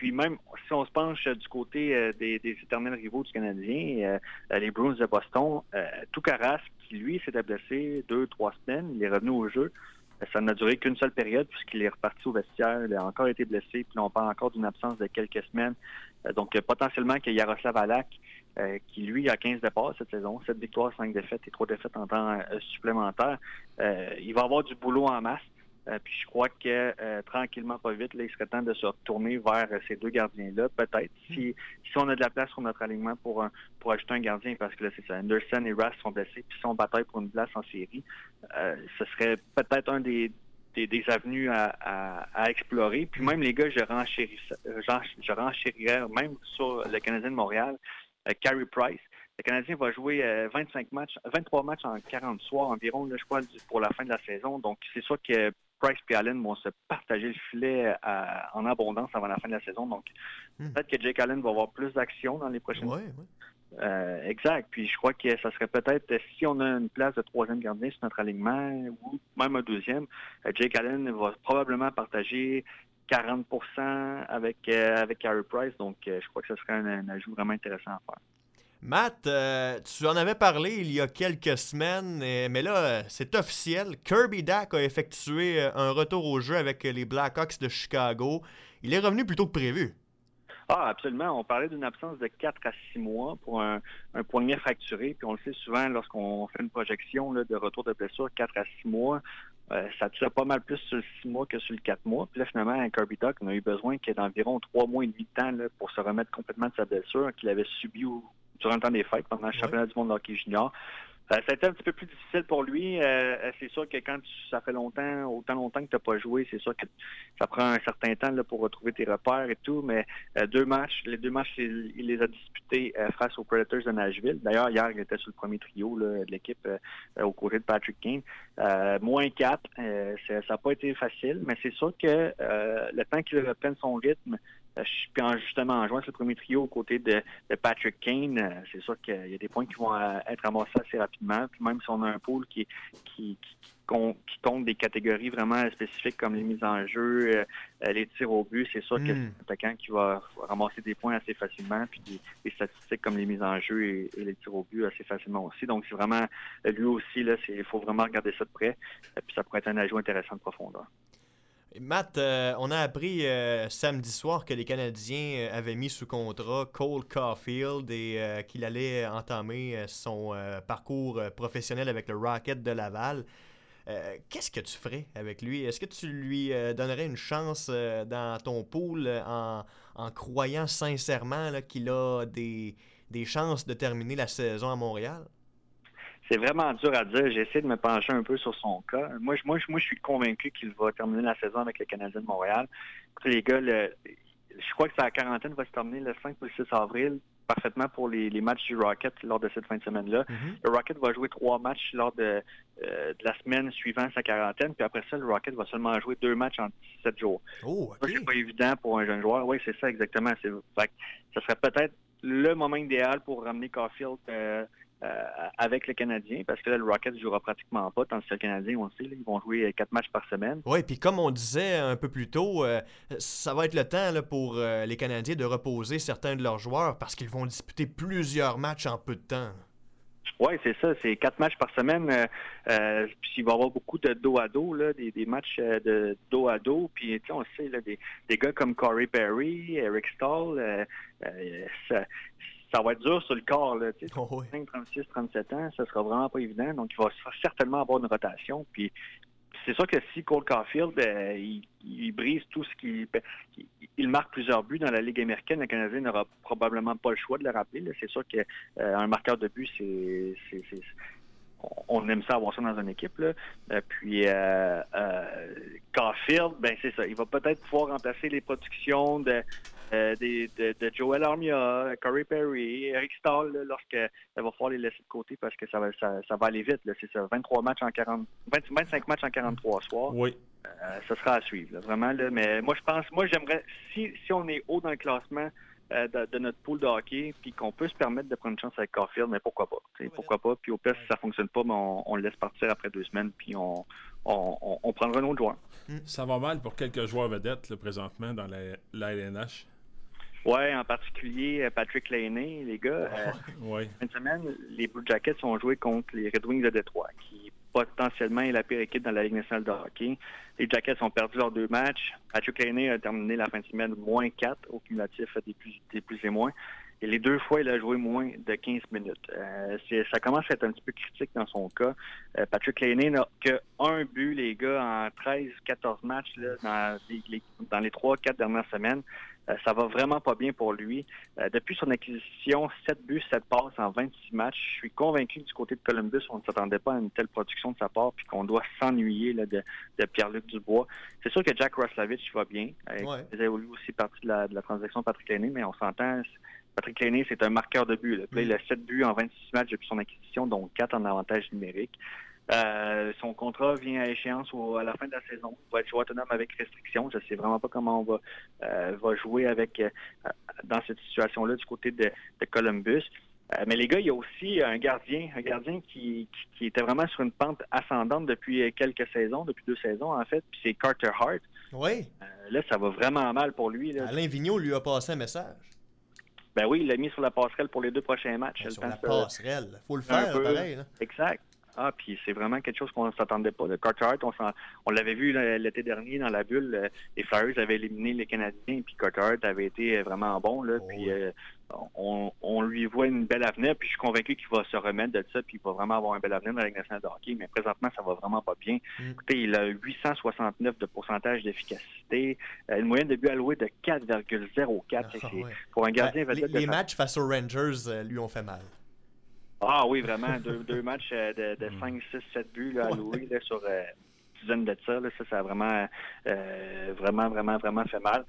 puis même si on se penche du côté des, éternels rivaux du Canadien, les Bruins de Boston, tout qui lui s'était blessé deux, trois semaines, il est revenu au jeu. Ça n'a duré qu'une seule période puisqu'il est reparti au vestiaire. Il a encore été blessé. Puis on parle encore d'une absence de quelques semaines. donc potentiellement que Yaroslav Alak, qui lui a 15 départs cette saison, 7 victoires, 5 défaites et 3 défaites en temps supplémentaire, il va avoir du boulot en masse. Euh, puis je crois que euh, tranquillement, pas vite, là, il serait temps de se retourner vers euh, ces deux gardiens-là, peut-être. Si, si on a de la place sur notre alignement pour pour ajouter un gardien, parce que là, c'est ça, Anderson et Russ sont blessés, puis sont bataille pour une place en série, ce serait peut-être un des, des, avenues à, à, explorer. Puis même les gars, je renchérirais, je renchérirais même sur le Canadien de Montréal, Carey Price. Le Canadien va jouer 25 matchs, 23 matchs en 40 soirs environ, là, je crois, pour la fin de la saison. Donc, c'est sûr que Price et Allen vont se partager le filet euh, en abondance avant la fin de la saison. Donc, hmm. peut-être que Jake Allen va avoir plus d'action dans les prochaines Oui, oui. Euh, exact. Puis je crois que ça serait peut-être, si on a une place de troisième gardien sur notre alignement, ou même un deuxième, euh, Jake Allen va probablement partager 40% avec, avec Carey Price. Donc, je crois que ce serait un ajout vraiment intéressant à faire. Matt, euh, tu en avais parlé il y a quelques semaines, mais là, c'est officiel. Kirby Dack a effectué euh, un retour au jeu avec les Blackhawks de Chicago. Il est revenu plus tôt que prévu. Ah, absolument. On parlait d'une absence de 4 à 6 mois pour un, poignet fracturé. Puis on le sait souvent lorsqu'on fait une projection de retour de blessure, 4 à 6 mois, euh, ça tire pas mal plus sur le 6 mois que sur le 4 mois. Puis là, finalement, Kirby Duck, on a eu besoin qu'il y ait d'environ 3 mois et demi de temps pour se remettre complètement de sa blessure qu'il avait subie durant le temps des fêtes, pendant le championnat du monde de hockey junior. Euh, ça a été un petit peu plus difficile pour lui. Euh, euh, c'est sûr que quand ça fait longtemps, autant longtemps que tu n'as pas joué, c'est sûr que ça prend un certain temps là, pour retrouver tes repères et tout. Mais deux matchs, les deux matchs, il, les a disputés face aux Predators de Nashville. D'ailleurs, hier, il était sur le premier trio de l'équipe au côté de Patrick Kane. moins quatre, ça n'a pas été facile, mais c'est sûr que le temps qu'il reprenne son rythme, euh, puis justement, en jouant ce premier trio aux côtés de, Patrick Kane, euh, c'est sûr qu'il y a des points qui vont euh, être amassés assez rapidement. Puis même si on a un pool qui, qui, compte des catégories vraiment spécifiques comme les mises en jeu, les tirs au but, c'est sûr que hmm. c'est un attaquant qui va ramasser des points assez facilement, puis des, statistiques comme les mises en jeu et, les tirs au but assez facilement aussi. Donc c'est vraiment, lui aussi, là, il faut vraiment regarder ça de près, puis ça pourrait être un ajout intéressant de profondeur. Matt, euh, on a appris euh, samedi soir que les Canadiens euh, avaient mis sous contrat Cole Caulfield et qu'il allait entamer son parcours professionnel avec le Rocket de Laval. Qu'est-ce que tu ferais avec lui? Est-ce que tu lui donnerais une chance dans ton pool en, croyant sincèrement qu'il a des chances de terminer la saison à Montréal? C'est vraiment dur à dire. J'essaie de me pencher un peu sur son cas. Moi, je, moi, je suis convaincu qu'il va terminer la saison avec le Canadien de Montréal. Les gars, je crois que sa quarantaine va se terminer le 5 ou le 6 avril parfaitement pour les, matchs du Rocket lors de cette fin de semaine-là. Mm-hmm. Le Rocket va jouer trois matchs lors de, euh, la semaine suivant sa quarantaine, puis après ça, le Rocket va seulement jouer deux matchs en sept jours. Oh, C'est pas évident pour un jeune joueur. Oui, c'est ça exactement. ça serait peut-être le moment idéal pour ramener Caulfield euh, euh, avec le Canadien, parce que là, le Rocket ne jouera pratiquement pas, tandis que le Canadien, on sait, ils vont jouer quatre matchs par semaine. Oui, puis comme on disait un peu plus tôt, euh, ça va être le temps là, pour euh, les Canadiens de reposer certains de leurs joueurs parce qu'ils vont disputer plusieurs matchs en peu de temps. Oui, c'est ça. C'est quatre matchs par semaine. puis il va y avoir beaucoup de dos à dos, là, des, matchs de dos à dos. Puis on sait, là, des, des gars comme Corey Perry, Eric Stahl, ça, ça va être dur sur le corps. Là, tu sais, 36, 37 ans, ça sera vraiment pas évident. Donc, il va certainement avoir une rotation. Puis, c'est sûr que si Cole Caulfield, euh, il, brise tout ce qui... Il, marque plusieurs buts dans la Ligue américaine, le Canadien n'aura probablement pas le choix de le rappeler. C'est sûr qu'un euh, marqueur de but, c'est on aime ça avoir ça dans une équipe. Là. Euh, puis euh, Caulfield, ben c'est ça. Il va peut-être pouvoir remplacer les productions de, euh, de, Joel Armia, Corey Perry, Eric Stahl, lorsqu'il va falloir les laisser de côté parce que ça va, ça, va aller vite. C'est ça, 23 matchs en 40, 25 matchs en 43 soirs. Oui. Euh, ça sera à suivre, vraiment. Là, mais moi, je pense, moi, j'aimerais, si, si on est haut dans le classement, euh, de, notre pool de hockey, puis qu'on peut se permettre de prendre une chance avec Caulfield, mais pourquoi pas? Pourquoi pas? Puis au pire, si ça fonctionne pas, ben, on, le laisse partir après deux semaines, puis on, on, on, prendra un autre joueur. Ça va mal pour quelques joueurs vedettes présentement dans la, la LNH. Oui, en particulier Patrick Laney, les gars. ouais. [LAUGHS] Une semaine, les Blue Jackets ont joué contre les Red Wings de Détroit, qui potentiellement est la pire équipe dans la Ligue nationale de hockey. Les Jackets ont perdu leurs deux matchs. Patrick Laney a terminé la fin de semaine moins 4 au cumulatif des plus, des plus et moins. Et les deux fois, il a joué moins de 15 minutes. Euh, ça commence à être un petit peu critique dans son cas. Euh, Patrick Laney n'a que un but, les gars, en 13-14 matchs là, dans, les, dans les 3-4 dernières semaines. Euh, ça va vraiment pas bien pour lui. Euh, depuis son acquisition, 7 buts, 7 passes en 26 matchs. Je suis convaincu du côté de Columbus, on ne s'attendait pas à une telle production de sa part, puis qu'on doit s'ennuyer de, de Pierre-Luc Dubois. C'est sûr que Jack Roslovich va bien. Euh, il a aussi partie de la, de la transaction Patrick Laney, mais on s'entend, Patrick Laney, c'est un marqueur de but. il a 7 buts en 26 matchs depuis son acquisition, dont 4 en avantage numérique. Euh, son contrat vient à échéance à la fin de la saison. Il va être autonome avec restriction. Je ne sais vraiment pas comment on va, euh, va jouer avec euh, dans cette situation-là du côté de, Columbus. mais les gars, il y a aussi un gardien, un gardien qui, qui, était vraiment sur une pente ascendante depuis quelques saisons, depuis deux saisons en fait, puis c'est Carter Hart. Oui. là, ça va vraiment mal pour lui. Là. Alain Vigneault lui a passé un message. Ben oui, il l'a mis sur la passerelle pour les deux prochains matchs. sur la passerelle, il faut le faire, pareil. Exact. Ah, puis c'est vraiment quelque chose qu'on ne s'attendait pas. Le on, on l'avait vu l'été dernier dans la bulle. Euh, les Flyers avaient éliminé les Canadiens, puis Carter avait été euh, vraiment bon. Là, oh, puis euh, on, lui voit une belle avenir, puis je suis convaincu qu'il va se remettre de ça, puis il va vraiment avoir un bel avenir dans la Ligue nationale de hockey. Mais présentement, ça va vraiment pas bien. Mm. Écoutez, il a 869 de pourcentage d'efficacité, une moyenne de but alloué de 4,04. Ah, pour un gardien ben, Les, les matchs face aux Rangers lui ont fait mal. Ah oui, vraiment. deux, matchs euh, de, 5, 6, 7 buts là, à louer sur euh, dizaines de ça, ça, ça a vraiment, euh, vraiment, vraiment, vraiment fait mal.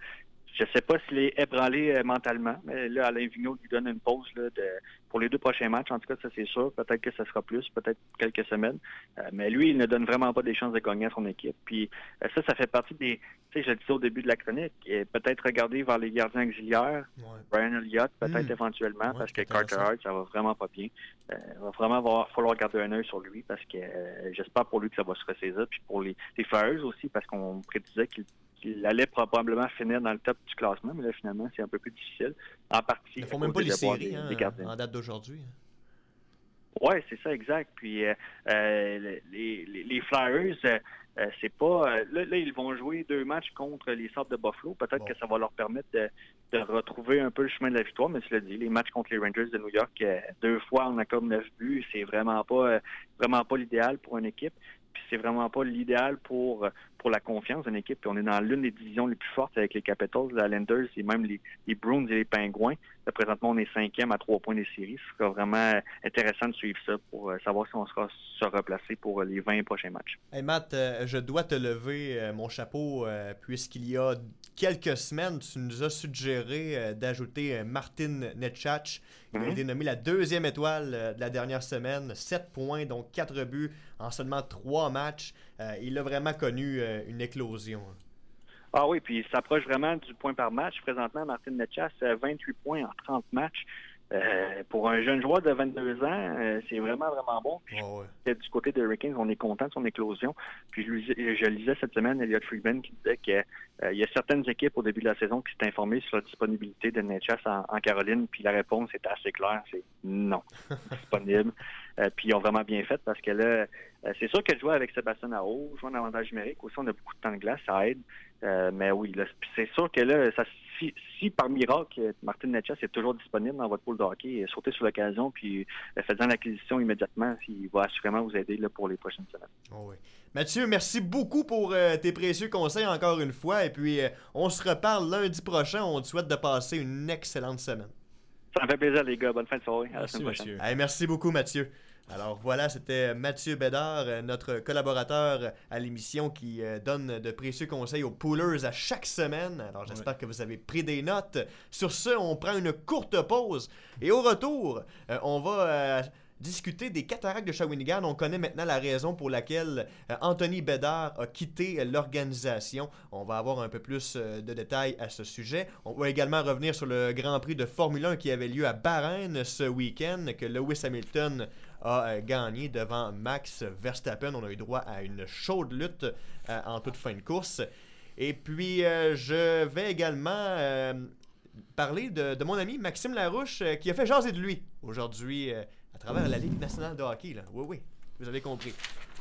Je sais pas s'il est ébranlé euh, mentalement, mais là, Alain Vigneault lui donne une pause là, de, pour les deux prochains matchs. En tout cas, ça c'est sûr. Peut-être que ça sera plus, peut-être quelques semaines. Euh, mais lui, il ne donne vraiment pas des chances de gagner à son équipe. Puis euh, ça, ça fait partie des. Tu sais, je le disais au début de la chronique, peut-être regarder vers les gardiens auxiliaires, Brian Elliott, peut-être hmm. éventuellement, parce que Carter Hart, ça va vraiment pas bien. il va vraiment falloir garder un œil sur lui parce que j'espère pour lui que ça va se ressaisir. Puis pour les, les Flyers aussi, parce qu'on prédisait qu'il il allait probablement finir dans le top du classement, mais là, finalement, c'est un peu plus difficile. En partie. Il ne faut même pas les séries hein, en date d'aujourd'hui. Hein. Oui, c'est ça, exact. Puis euh, euh, les, les, Flyers, euh, c'est pas. Là, ils vont jouer deux matchs contre les Sables de Buffalo. Peut-être que ça va leur permettre de, retrouver un peu le chemin de la victoire, mais je le dis, les matchs contre les Rangers de New York, deux fois on a comme neuf buts, c'est vraiment pas vraiment pas l'idéal pour une équipe. Puis c'est vraiment pas l'idéal pour pour la confiance d'une équipe. Puis on est dans l'une des divisions les plus fortes avec les Capitals, les Islanders et même les, les Bruins et les Pingouins. Là, présentement, on est cinquième à trois points des séries. Ce sera vraiment intéressant de suivre ça pour euh, savoir si on sera se replacer pour les 20 prochains matchs. Hey Matt, euh, je dois te lever euh, mon chapeau puisqu'il y a quelques semaines, tu nous as suggéré d'ajouter Martin Netchach. Il a mhm. été nommé la deuxième étoile de la dernière semaine. 7 points, donc 4 buts en seulement 3 matchs. Il a vraiment connu une éclosion. Ah oui, puis il s'approche vraiment du point par match. Présentement, Martin Netchas, 28 points en 30 matchs. Euh, pour un jeune joueur de 22 ans, euh, c'est vraiment, vraiment bon. Puis, Du côté de Hurricanes, on est content de son éclosion. Puis je, lisais cette semaine Elliot Friedman qui disait qu'il euh, y a certaines équipes au début de la saison qui s'est informées sur la disponibilité de Netchas en, en, Caroline. Puis la réponse est assez claire, c'est non, [LAUGHS] disponible. Puis ils ont vraiment bien fait parce que là, c'est sûr que jouer avec Sébastien Aho, jouer en avantage numérique, aussi on a beaucoup de temps de glace, ça aide. mais oui, c'est sûr que là, si, par miracle, Martin Netchas est toujours disponible dans votre pool de hockey, sautez sur l'occasion puis euh, faites-en l'acquisition immédiatement. Il va assurément vous aider là, pour les prochaines semaines. Oh Mathieu, merci beaucoup pour euh, tes précieux conseils encore une fois. Et puis, euh, on se reparle lundi prochain. On te souhaite de passer une excellente semaine. Ça me fait plaisir, les gars. Bonne fin de soirée. À la semaine prochaine. merci beaucoup, Mathieu. Alors voilà, c'était Mathieu Bédard, euh, notre collaborateur à l'émission qui euh, donne de précieux conseils aux poolers à chaque semaine. Alors j'espère que vous avez pris des notes. Sur ce, on prend une courte pause et au retour, euh, on va discuter des cataractes de Shawinigan. On connaît maintenant la raison pour laquelle Anthony Bédard a quitté l'organisation. On va avoir un peu plus de détails à ce sujet. On va également revenir sur le Grand Prix de Formule 1 qui avait lieu à Bahreïn ce week-end, que Lewis Hamilton a euh, gagné devant Max Verstappen. On a eu droit à une chaude lutte euh, en toute fin de course. Et puis, euh, je vais également parler de, mon ami Maxime Larouche qui a fait jaser de lui aujourd'hui travers la Ligue nationale de hockey. Là. Oui, oui, vous avez compris.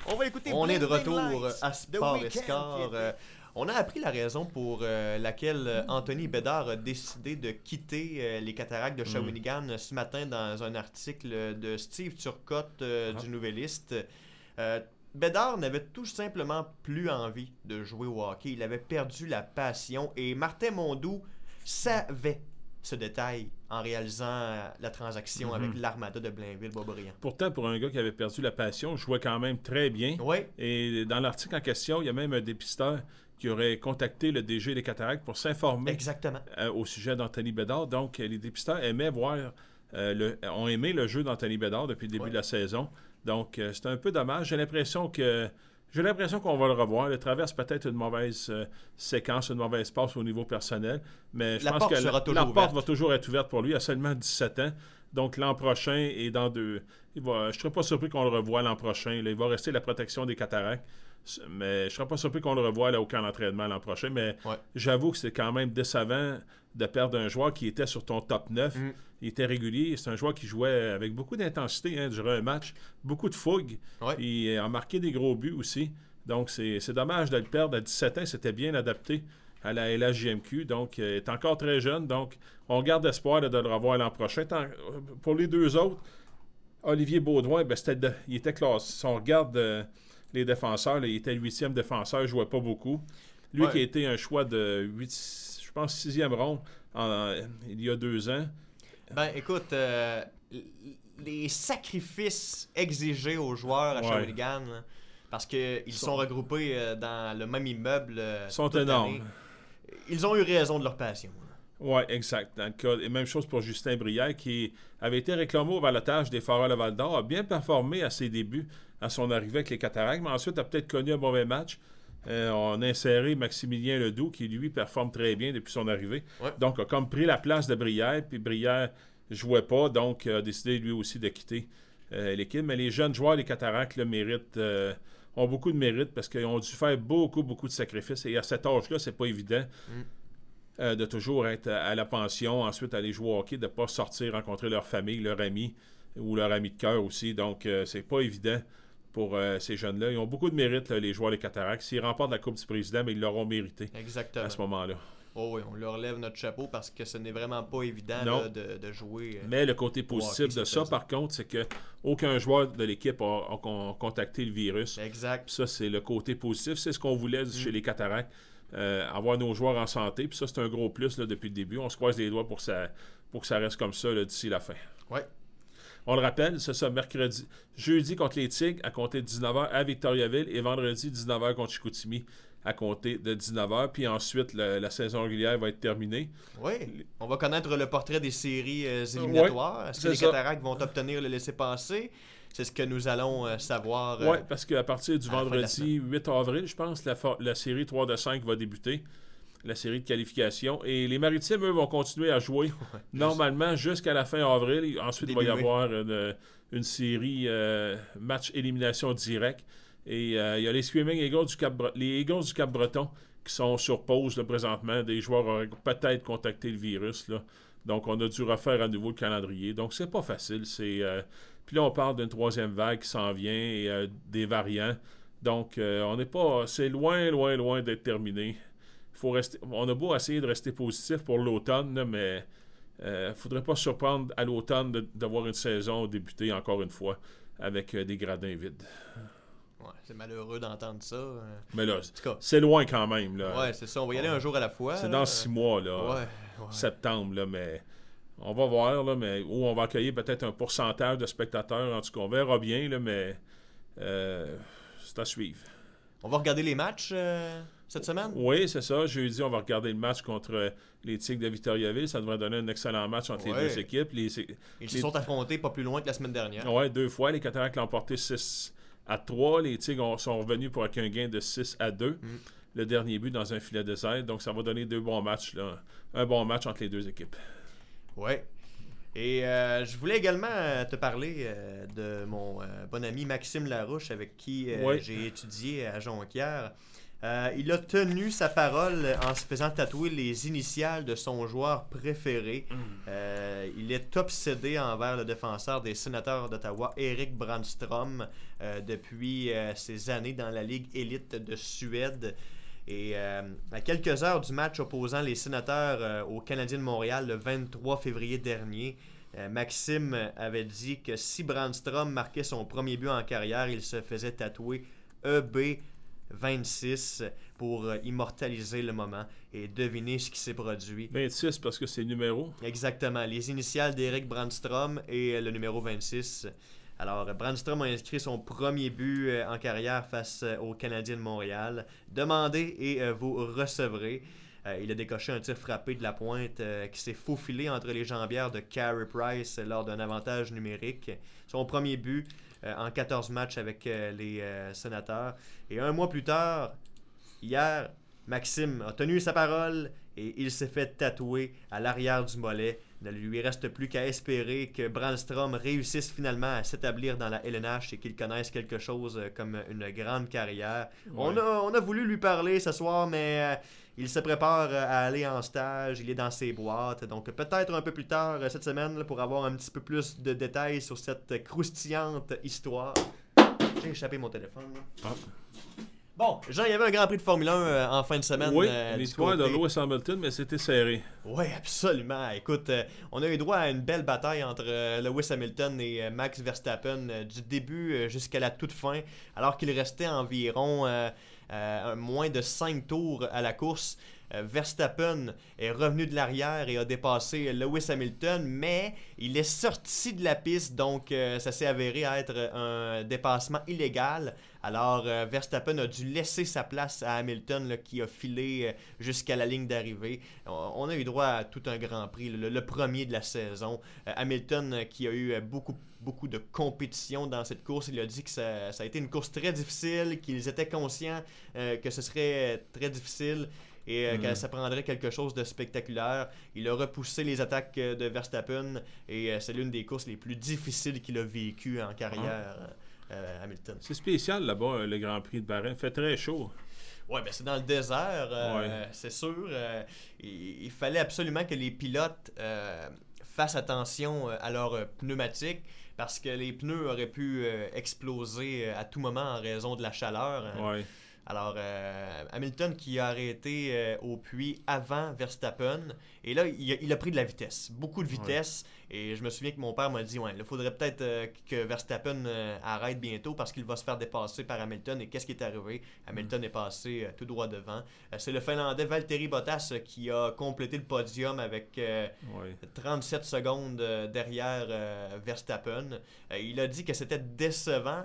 On va écouter. On est de retour à Sport et Score. On a appris la raison pour laquelle Anthony Bédard a décidé de quitter les cataractes de mm. Shawinigan ce matin dans un article de Steve Turcotte ah. du Nouvelliste. Bédard n'avait tout simplement plus envie de jouer au hockey. Il avait perdu la passion et Martin Mondou savait ce détail en réalisant la transaction mhm. avec l'Armada de Blainville-Boisbriand. Pourtant, pour un gars qui avait perdu la passion, jouait quand même très bien. Oui. Et dans l'article en question, il y a même un dépisteur qui aurait contacté le DG des Cataractes pour s'informer euh, au sujet d'Anthony Bédard. Donc, les dépisteurs aimaient voir, euh, le, ont aimé le jeu d'Anthony Bédard depuis le début de la saison. Donc, euh, c'est un peu dommage. J'ai l'impression que. J'ai l'impression qu'on va le revoir. Il traverse peut-être une mauvaise euh, séquence, une mauvaise passe au niveau personnel. Mais je pense que la, porte va toujours être ouverte pour lui. Il a seulement 17 ans. Donc l'an prochain et dans deux. je ne serais pas surpris qu'on le revoie l'an prochain. Il va rester la protection des cataractes. Mais je ne serais pas surpris qu'on le revoie là, au camp d'entraînement l'an prochain. Mais j'avoue que c'est quand même décevant de perdre un joueur qui était sur ton top 9. Mm. Il était régulier. C'est un joueur qui jouait avec beaucoup d'intensité hein, durant un match, beaucoup de fougue. Il a marqué des gros buts aussi. Donc, c'est dommage de le perdre à 17 ans. C'était bien adapté à la LHJMQ. Donc, il est encore très jeune. Donc, on garde espoir de le revoir l'an prochain. pour les deux autres, Olivier Baudouin, ben, il était classé. Si on regarde euh, les défenseurs, il était huitième défenseur, il ne jouait pas beaucoup. Lui qui a été un choix de 8, je pense sixième ronde il y a deux ans. Ben écoute, euh, les sacrifices exigés aux joueurs à Shawinigan, parce qu'ils sont... regroupés euh, dans le même immeuble. Euh, sont énormes. Ils ont eu raison de leur passion. Oui, exact. et même chose pour Justin Brière, qui avait été réclamé au balotage des Foreurs de Val d'Or, a bien performé à ses débuts, à son arrivée avec les Cataractes, mais ensuite a peut-être connu un mauvais match. on a inséré Maximilien Ledoux, qui lui performe très bien depuis son arrivée. Donc, a comme pris la place de Brière, puis Brière jouait pas, donc a décidé lui aussi de quitter euh, l'équipe. Mais les jeunes joueurs des Cataractes le méritent, euh, ont beaucoup de mérite parce qu'ils ont dû faire beaucoup, beaucoup de sacrifices. Et à cet âge-là, c'est pas évident. Mm. Euh, de toujours être à la pension, ensuite aller jouer au hockey, de ne pas sortir, rencontrer leur famille, leurs amis ou leurs amis de cœur aussi. Donc, c'est pas évident pour ces jeunes-là. Ils ont beaucoup de mérite, les joueurs des Cataractes. S'ils remportent la Coupe du Président, mais ils l'auront mérité Exactement. à ce moment-là. Oh oui, on leur lève notre chapeau parce que ce n'est vraiment pas évident de, jouer. Euh, Mais le côté positif de ça, par contre, c'est que aucun joueur de l'équipe a, contacté le virus. Exact. ça, c'est le côté positif. C'est ce qu'on voulait mm. chez les Cataractes. Euh, avoir nos joueurs en santé. Puis ça, c'est un gros plus depuis le début. On se croise les doigts pour, ça, pour que ça reste comme ça d'ici la fin. Oui. On le rappelle, c'est ça, mercredi, jeudi contre les Tigres à compter de 19h à Victoriaville et vendredi 19h contre Chicoutimi à compter de 19h. Puis ensuite, la, saison régulière va être terminée. Oui. On va connaître le portrait des séries euh, éliminatoires. Est-ce que les Cataractes vont obtenir le laisser-passer? C'est ce que nous allons euh, savoir. oui, euh, parce qu'à partir du vendredi 8 avril, je pense, la, la série 3 de 5 va débuter. La série de qualification. Et les Maritimes, eux, vont continuer à jouer [LAUGHS] normalement jusqu'à la fin avril. Ensuite, il va y avoir une, une série match élimination direct. Et euh, il y a les Screaming Eagles du Cap, les Eagles du Cap-Breton qui sont sur pause présentement. Des joueurs auraient peut-être contacté le virus. Là. Donc, on a dû refaire à nouveau le calendrier. Donc, c'est pas facile. C'est, euh, Puis là, on parle d'une troisième vague qui s'en vient et euh, des variants. Donc, on n'est pas. C'est loin, loin, loin d'être terminé. Faut rester... On a beau essayer de rester positif pour l'automne, mais il ne faudrait pas surprendre à l'automne d'avoir une saison débutée encore une fois avec des gradins vides. Ouais, c'est malheureux d'entendre ça. Euh. Mais là, c'est loin quand même. Là. Ouais, c'est ça. On va y aller un jour à la fois. C'est dans six mois, là. Ouais, Septembre, là, mais on va voir, là, mais où on va accueillir peut-être un pourcentage de spectateurs. En tout cas, on verra bien, là, mais euh, c'est à suivre. On va regarder les matchs euh, cette semaine? Oui, c'est ça. Jeudi, on va regarder le match contre les Tigres de Victoriaville. Ça devrait donner un excellent match entre les deux équipes. Ils se sont affrontés pas plus loin que la semaine dernière. Oui, deux fois. Les Cataractes l'ont porté 6 à 3. Les Tigres sont revenus pour un gain de 6 à 2. Mm. Le dernier but dans un filet de désert. Donc, ça va donner deux bons matchs. Là. Un bon match entre les deux équipes. Oui. Et euh, je voulais également euh, te parler euh, de mon bon ami Maxime Larouche avec qui j'ai étudié à Jonquière. Euh, il a tenu sa parole en se faisant tatouer les initiales de son joueur préféré. Mm. Euh, il est obsédé envers le défenseur des sénateurs d'Ottawa, Eric Brandstrom, euh, depuis ses années dans la Ligue élite de Suède. Et à quelques heures du match opposant les sénateurs aux Canadiens de Montréal le 23 février dernier, Maxime avait dit que si Brandstrom marquait son premier but en carrière, il se faisait tatouer EB 26 pour euh, immortaliser le moment et deviner ce qui s'est produit. 26 parce que c'est le numéro. Exactement. Les initiales d'Eric Brandstrom et le numéro 26. Alors, Brandstrom a inscrit son premier but euh, en carrière face euh, aux Canadiens de Montréal. Demandez et vous recevrez. il a décoché un tir frappé de la pointe qui s'est faufilé entre les jambières de Carey Price lors d'un avantage numérique. Son premier but euh, en 14 matchs avec euh, les euh, sénateurs. Et un mois plus tard, hier, Maxime a tenu sa parole et il s'est fait tatouer à l'arrière du mollet. Il ne lui reste plus qu'à espérer que Brandstrom réussisse finalement à s'établir dans la LNH et qu'il connaisse quelque chose comme une grande carrière. On, a, on, a, voulu lui parler ce soir, mais il se prépare à aller en stage, il est dans ses boîtes. Donc peut-être un peu plus tard euh, cette semaine pour avoir un petit peu plus de détails sur cette croustillante histoire. J'ai échappé mon téléphone. Ah. Bon, Jean, il y avait un Grand Prix de Formule 1 euh, en fin de semaine. Oui, euh, l'histoire de Lewis Hamilton, mais c'était serré. Oui, absolument. Écoute, on a eu droit à une belle bataille entre Lewis Hamilton et Max Verstappen du début jusqu'à la toute fin, alors qu'il restait environ euh, moins de 5 tours à la course. Euh, Verstappen est revenu de l'arrière et a dépassé Lewis Hamilton, mais il est sorti de la piste, donc euh, ça s'est avéré être un dépassement illégal. Alors Verstappen a dû laisser sa place à Hamilton qui a filé jusqu'à la ligne d'arrivée. On, a eu droit à tout un Grand Prix, le, premier de la saison. Hamilton qui a eu beaucoup beaucoup de compétition dans cette course. Il a dit que ça, a été une course très difficile, qu'ils étaient conscients euh, que ce serait très difficile et euh, que mm. ça prendrait quelque chose de spectaculaire. Il a repoussé les attaques euh, de Verstappen et c'est l'une des courses les plus difficiles qu'il a vécues en carrière, ah. Hamilton. C'est spécial là-bas, le Grand Prix de Bahreïn. Il fait très chaud. Ouais, ben c'est dans le désert, c'est sûr. Il, fallait absolument que les pilotes fassent attention à leur pneumatique parce que les pneus auraient pu euh, exploser euh, à tout moment en raison de la chaleur. Hein. Alors, euh, Hamilton qui a arrêté au puits avant Verstappen, et là, il a, pris de la vitesse, beaucoup de vitesse. Et je me souviens que mon père m'a dit ouais, il faudrait peut-être euh, que Verstappen euh, arrête bientôt parce qu'il va se faire dépasser par Hamilton. Et qu'est-ce qui est arrivé? Hamilton est passé euh, tout droit devant. c'est le Finlandais Valtteri Bottas qui a complété le podium avec 37 secondes derrière Verstappen. il a dit que c'était décevant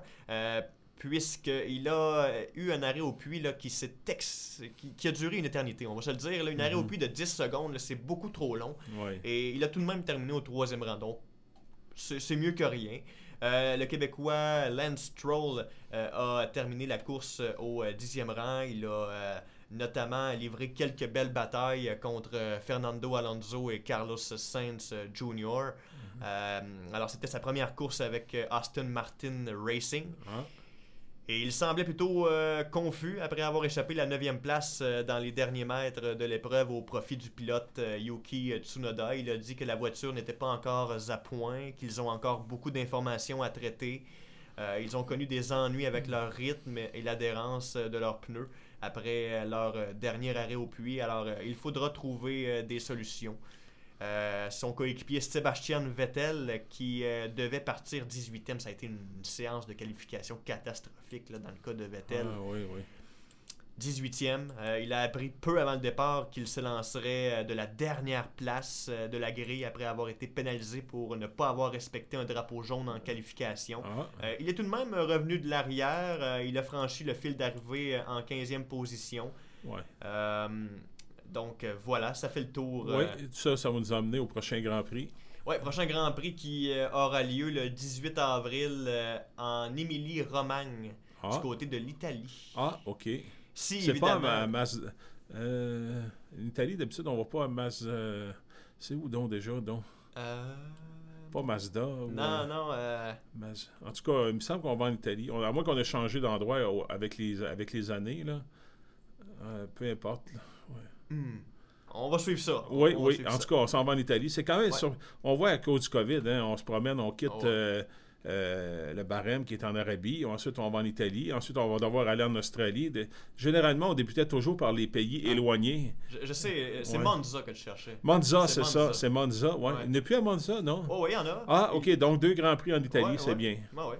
puisqu'il a eu un arrêt au puits là, qui, qui, a duré une éternité, on va se le dire. une arrêt au mhm. puits de 10 secondes, c'est beaucoup trop long. Et il a tout de même terminé au troisième rang, donc c'est mieux que rien. Euh, le Québécois Lance Stroll euh, a terminé la course au euh, dixième rang. Il a notamment livré quelques belles batailles contre Fernando Alonso et Carlos Sainz Jr. Mhm. alors c'était sa première course avec Austin Martin Racing. Ah. Et il semblait plutôt euh, confus après avoir échappé la 9 place euh, dans les derniers mètres de l'épreuve au profit du pilote euh, Yuki Tsunoda. Il a dit que la voiture n'était pas encore à point, qu'ils ont encore beaucoup d'informations à traiter. ils ont connu des ennuis avec leur rythme et l'adhérence de leurs pneus après leur dernier arrêt au puits. Alors, il faudra trouver des solutions. Euh, son coéquipier Sebastian Vettel qui euh, devait partir 18e. Ça a été une, séance de qualification catastrophique dans le cas de Vettel. Ah, 18e. Euh, il a appris peu avant le départ qu'il se lancerait de la dernière place de la grille après avoir été pénalisé pour ne pas avoir respecté un drapeau jaune en qualification. Ah. il est tout de même revenu de l'arrière. il a franchi le fil d'arrivée en 15e position. Ouais. Donc euh, voilà, ça fait le tour. Oui, euh, ça, ça va nous emmener au prochain Grand Prix. Oui, prochain Grand Prix qui euh, aura lieu le 18 avril en Émilie-Romagne, du ah. côté de l'Italie. Ah, OK. Si, C'est pas à Mas... en Italie, d'habitude, on va pas à Mas... C'est où donc déjà, donc? Pas Mazda. Non, non. En tout cas, il me semble qu'on va en Italie. À moins qu'on ait changé d'endroit avec les, avec les années, là. Euh, peu importe. Hmm. On va suivre ça. Oui, oui. En tout cas, on s'en va en Italie. C'est quand même. On voit à cause du COVID, hein, on se promène, on quitte. Oh, euh, euh, le barème qui est en Arabie. Ensuite, on va en Italie. Ensuite, on va devoir aller en Australie. Généralement, on débutait toujours par les pays ah. éloignés. Je, sais, euh, c'est Monza que tu cherchais. Monza, c'est ça. C'est Monza. Ouais. Il n'est plus à Monza, non? Oh oui, il y en a. Ah, OK. Donc, deux Grands Prix en Italie, c'est bien. oui.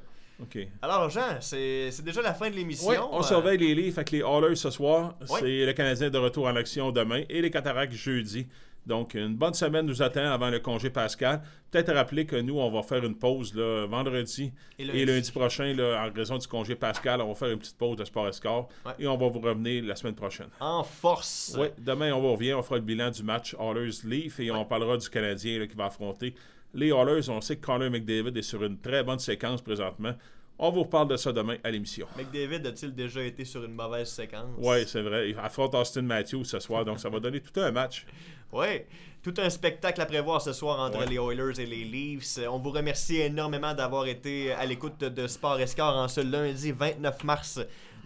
Alors, Jean, c'est déjà la fin de l'émission. Oui, on surveille les livres avec les Hallers ce soir. C'est le Canadien de retour en action demain et les Cataractes jeudi. Donc, une bonne semaine nous attend avant le congé pascal. Peut-être rappeler que nous, on va faire une pause là, vendredi et lundi, prochain, là, en raison du congé pascal, on va faire une petite pause de sport et score et on va vous revenir la semaine prochaine. En force! Oui, demain, on va revenir, on fera le bilan du match Hallers-Leaf et on parlera du Canadien qui va affronter les Hallers. On sait que Connor McDavid est sur une très bonne séquence présentement. On vous reparle de ça demain à l'émission. McDavid a-t-il déjà été sur une mauvaise séquence? Oui, c'est vrai. Il affronte Austin Matthews ce soir, donc ça va donner tout un match. [LAUGHS] Oui, tout un spectacle à prévoir ce soir entre les Oilers et les Leafs. On vous remercie énormément d'avoir été à l'écoute de Sport Escar en ce lundi 29 mars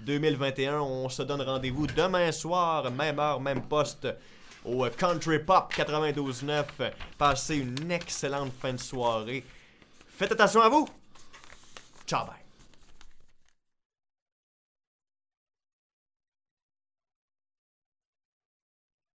2021. On se donne rendez-vous demain soir, même heure, même poste, Country Pop 92.9. Passez une excellente fin de soirée. Faites attention à vous. Ciao, bye.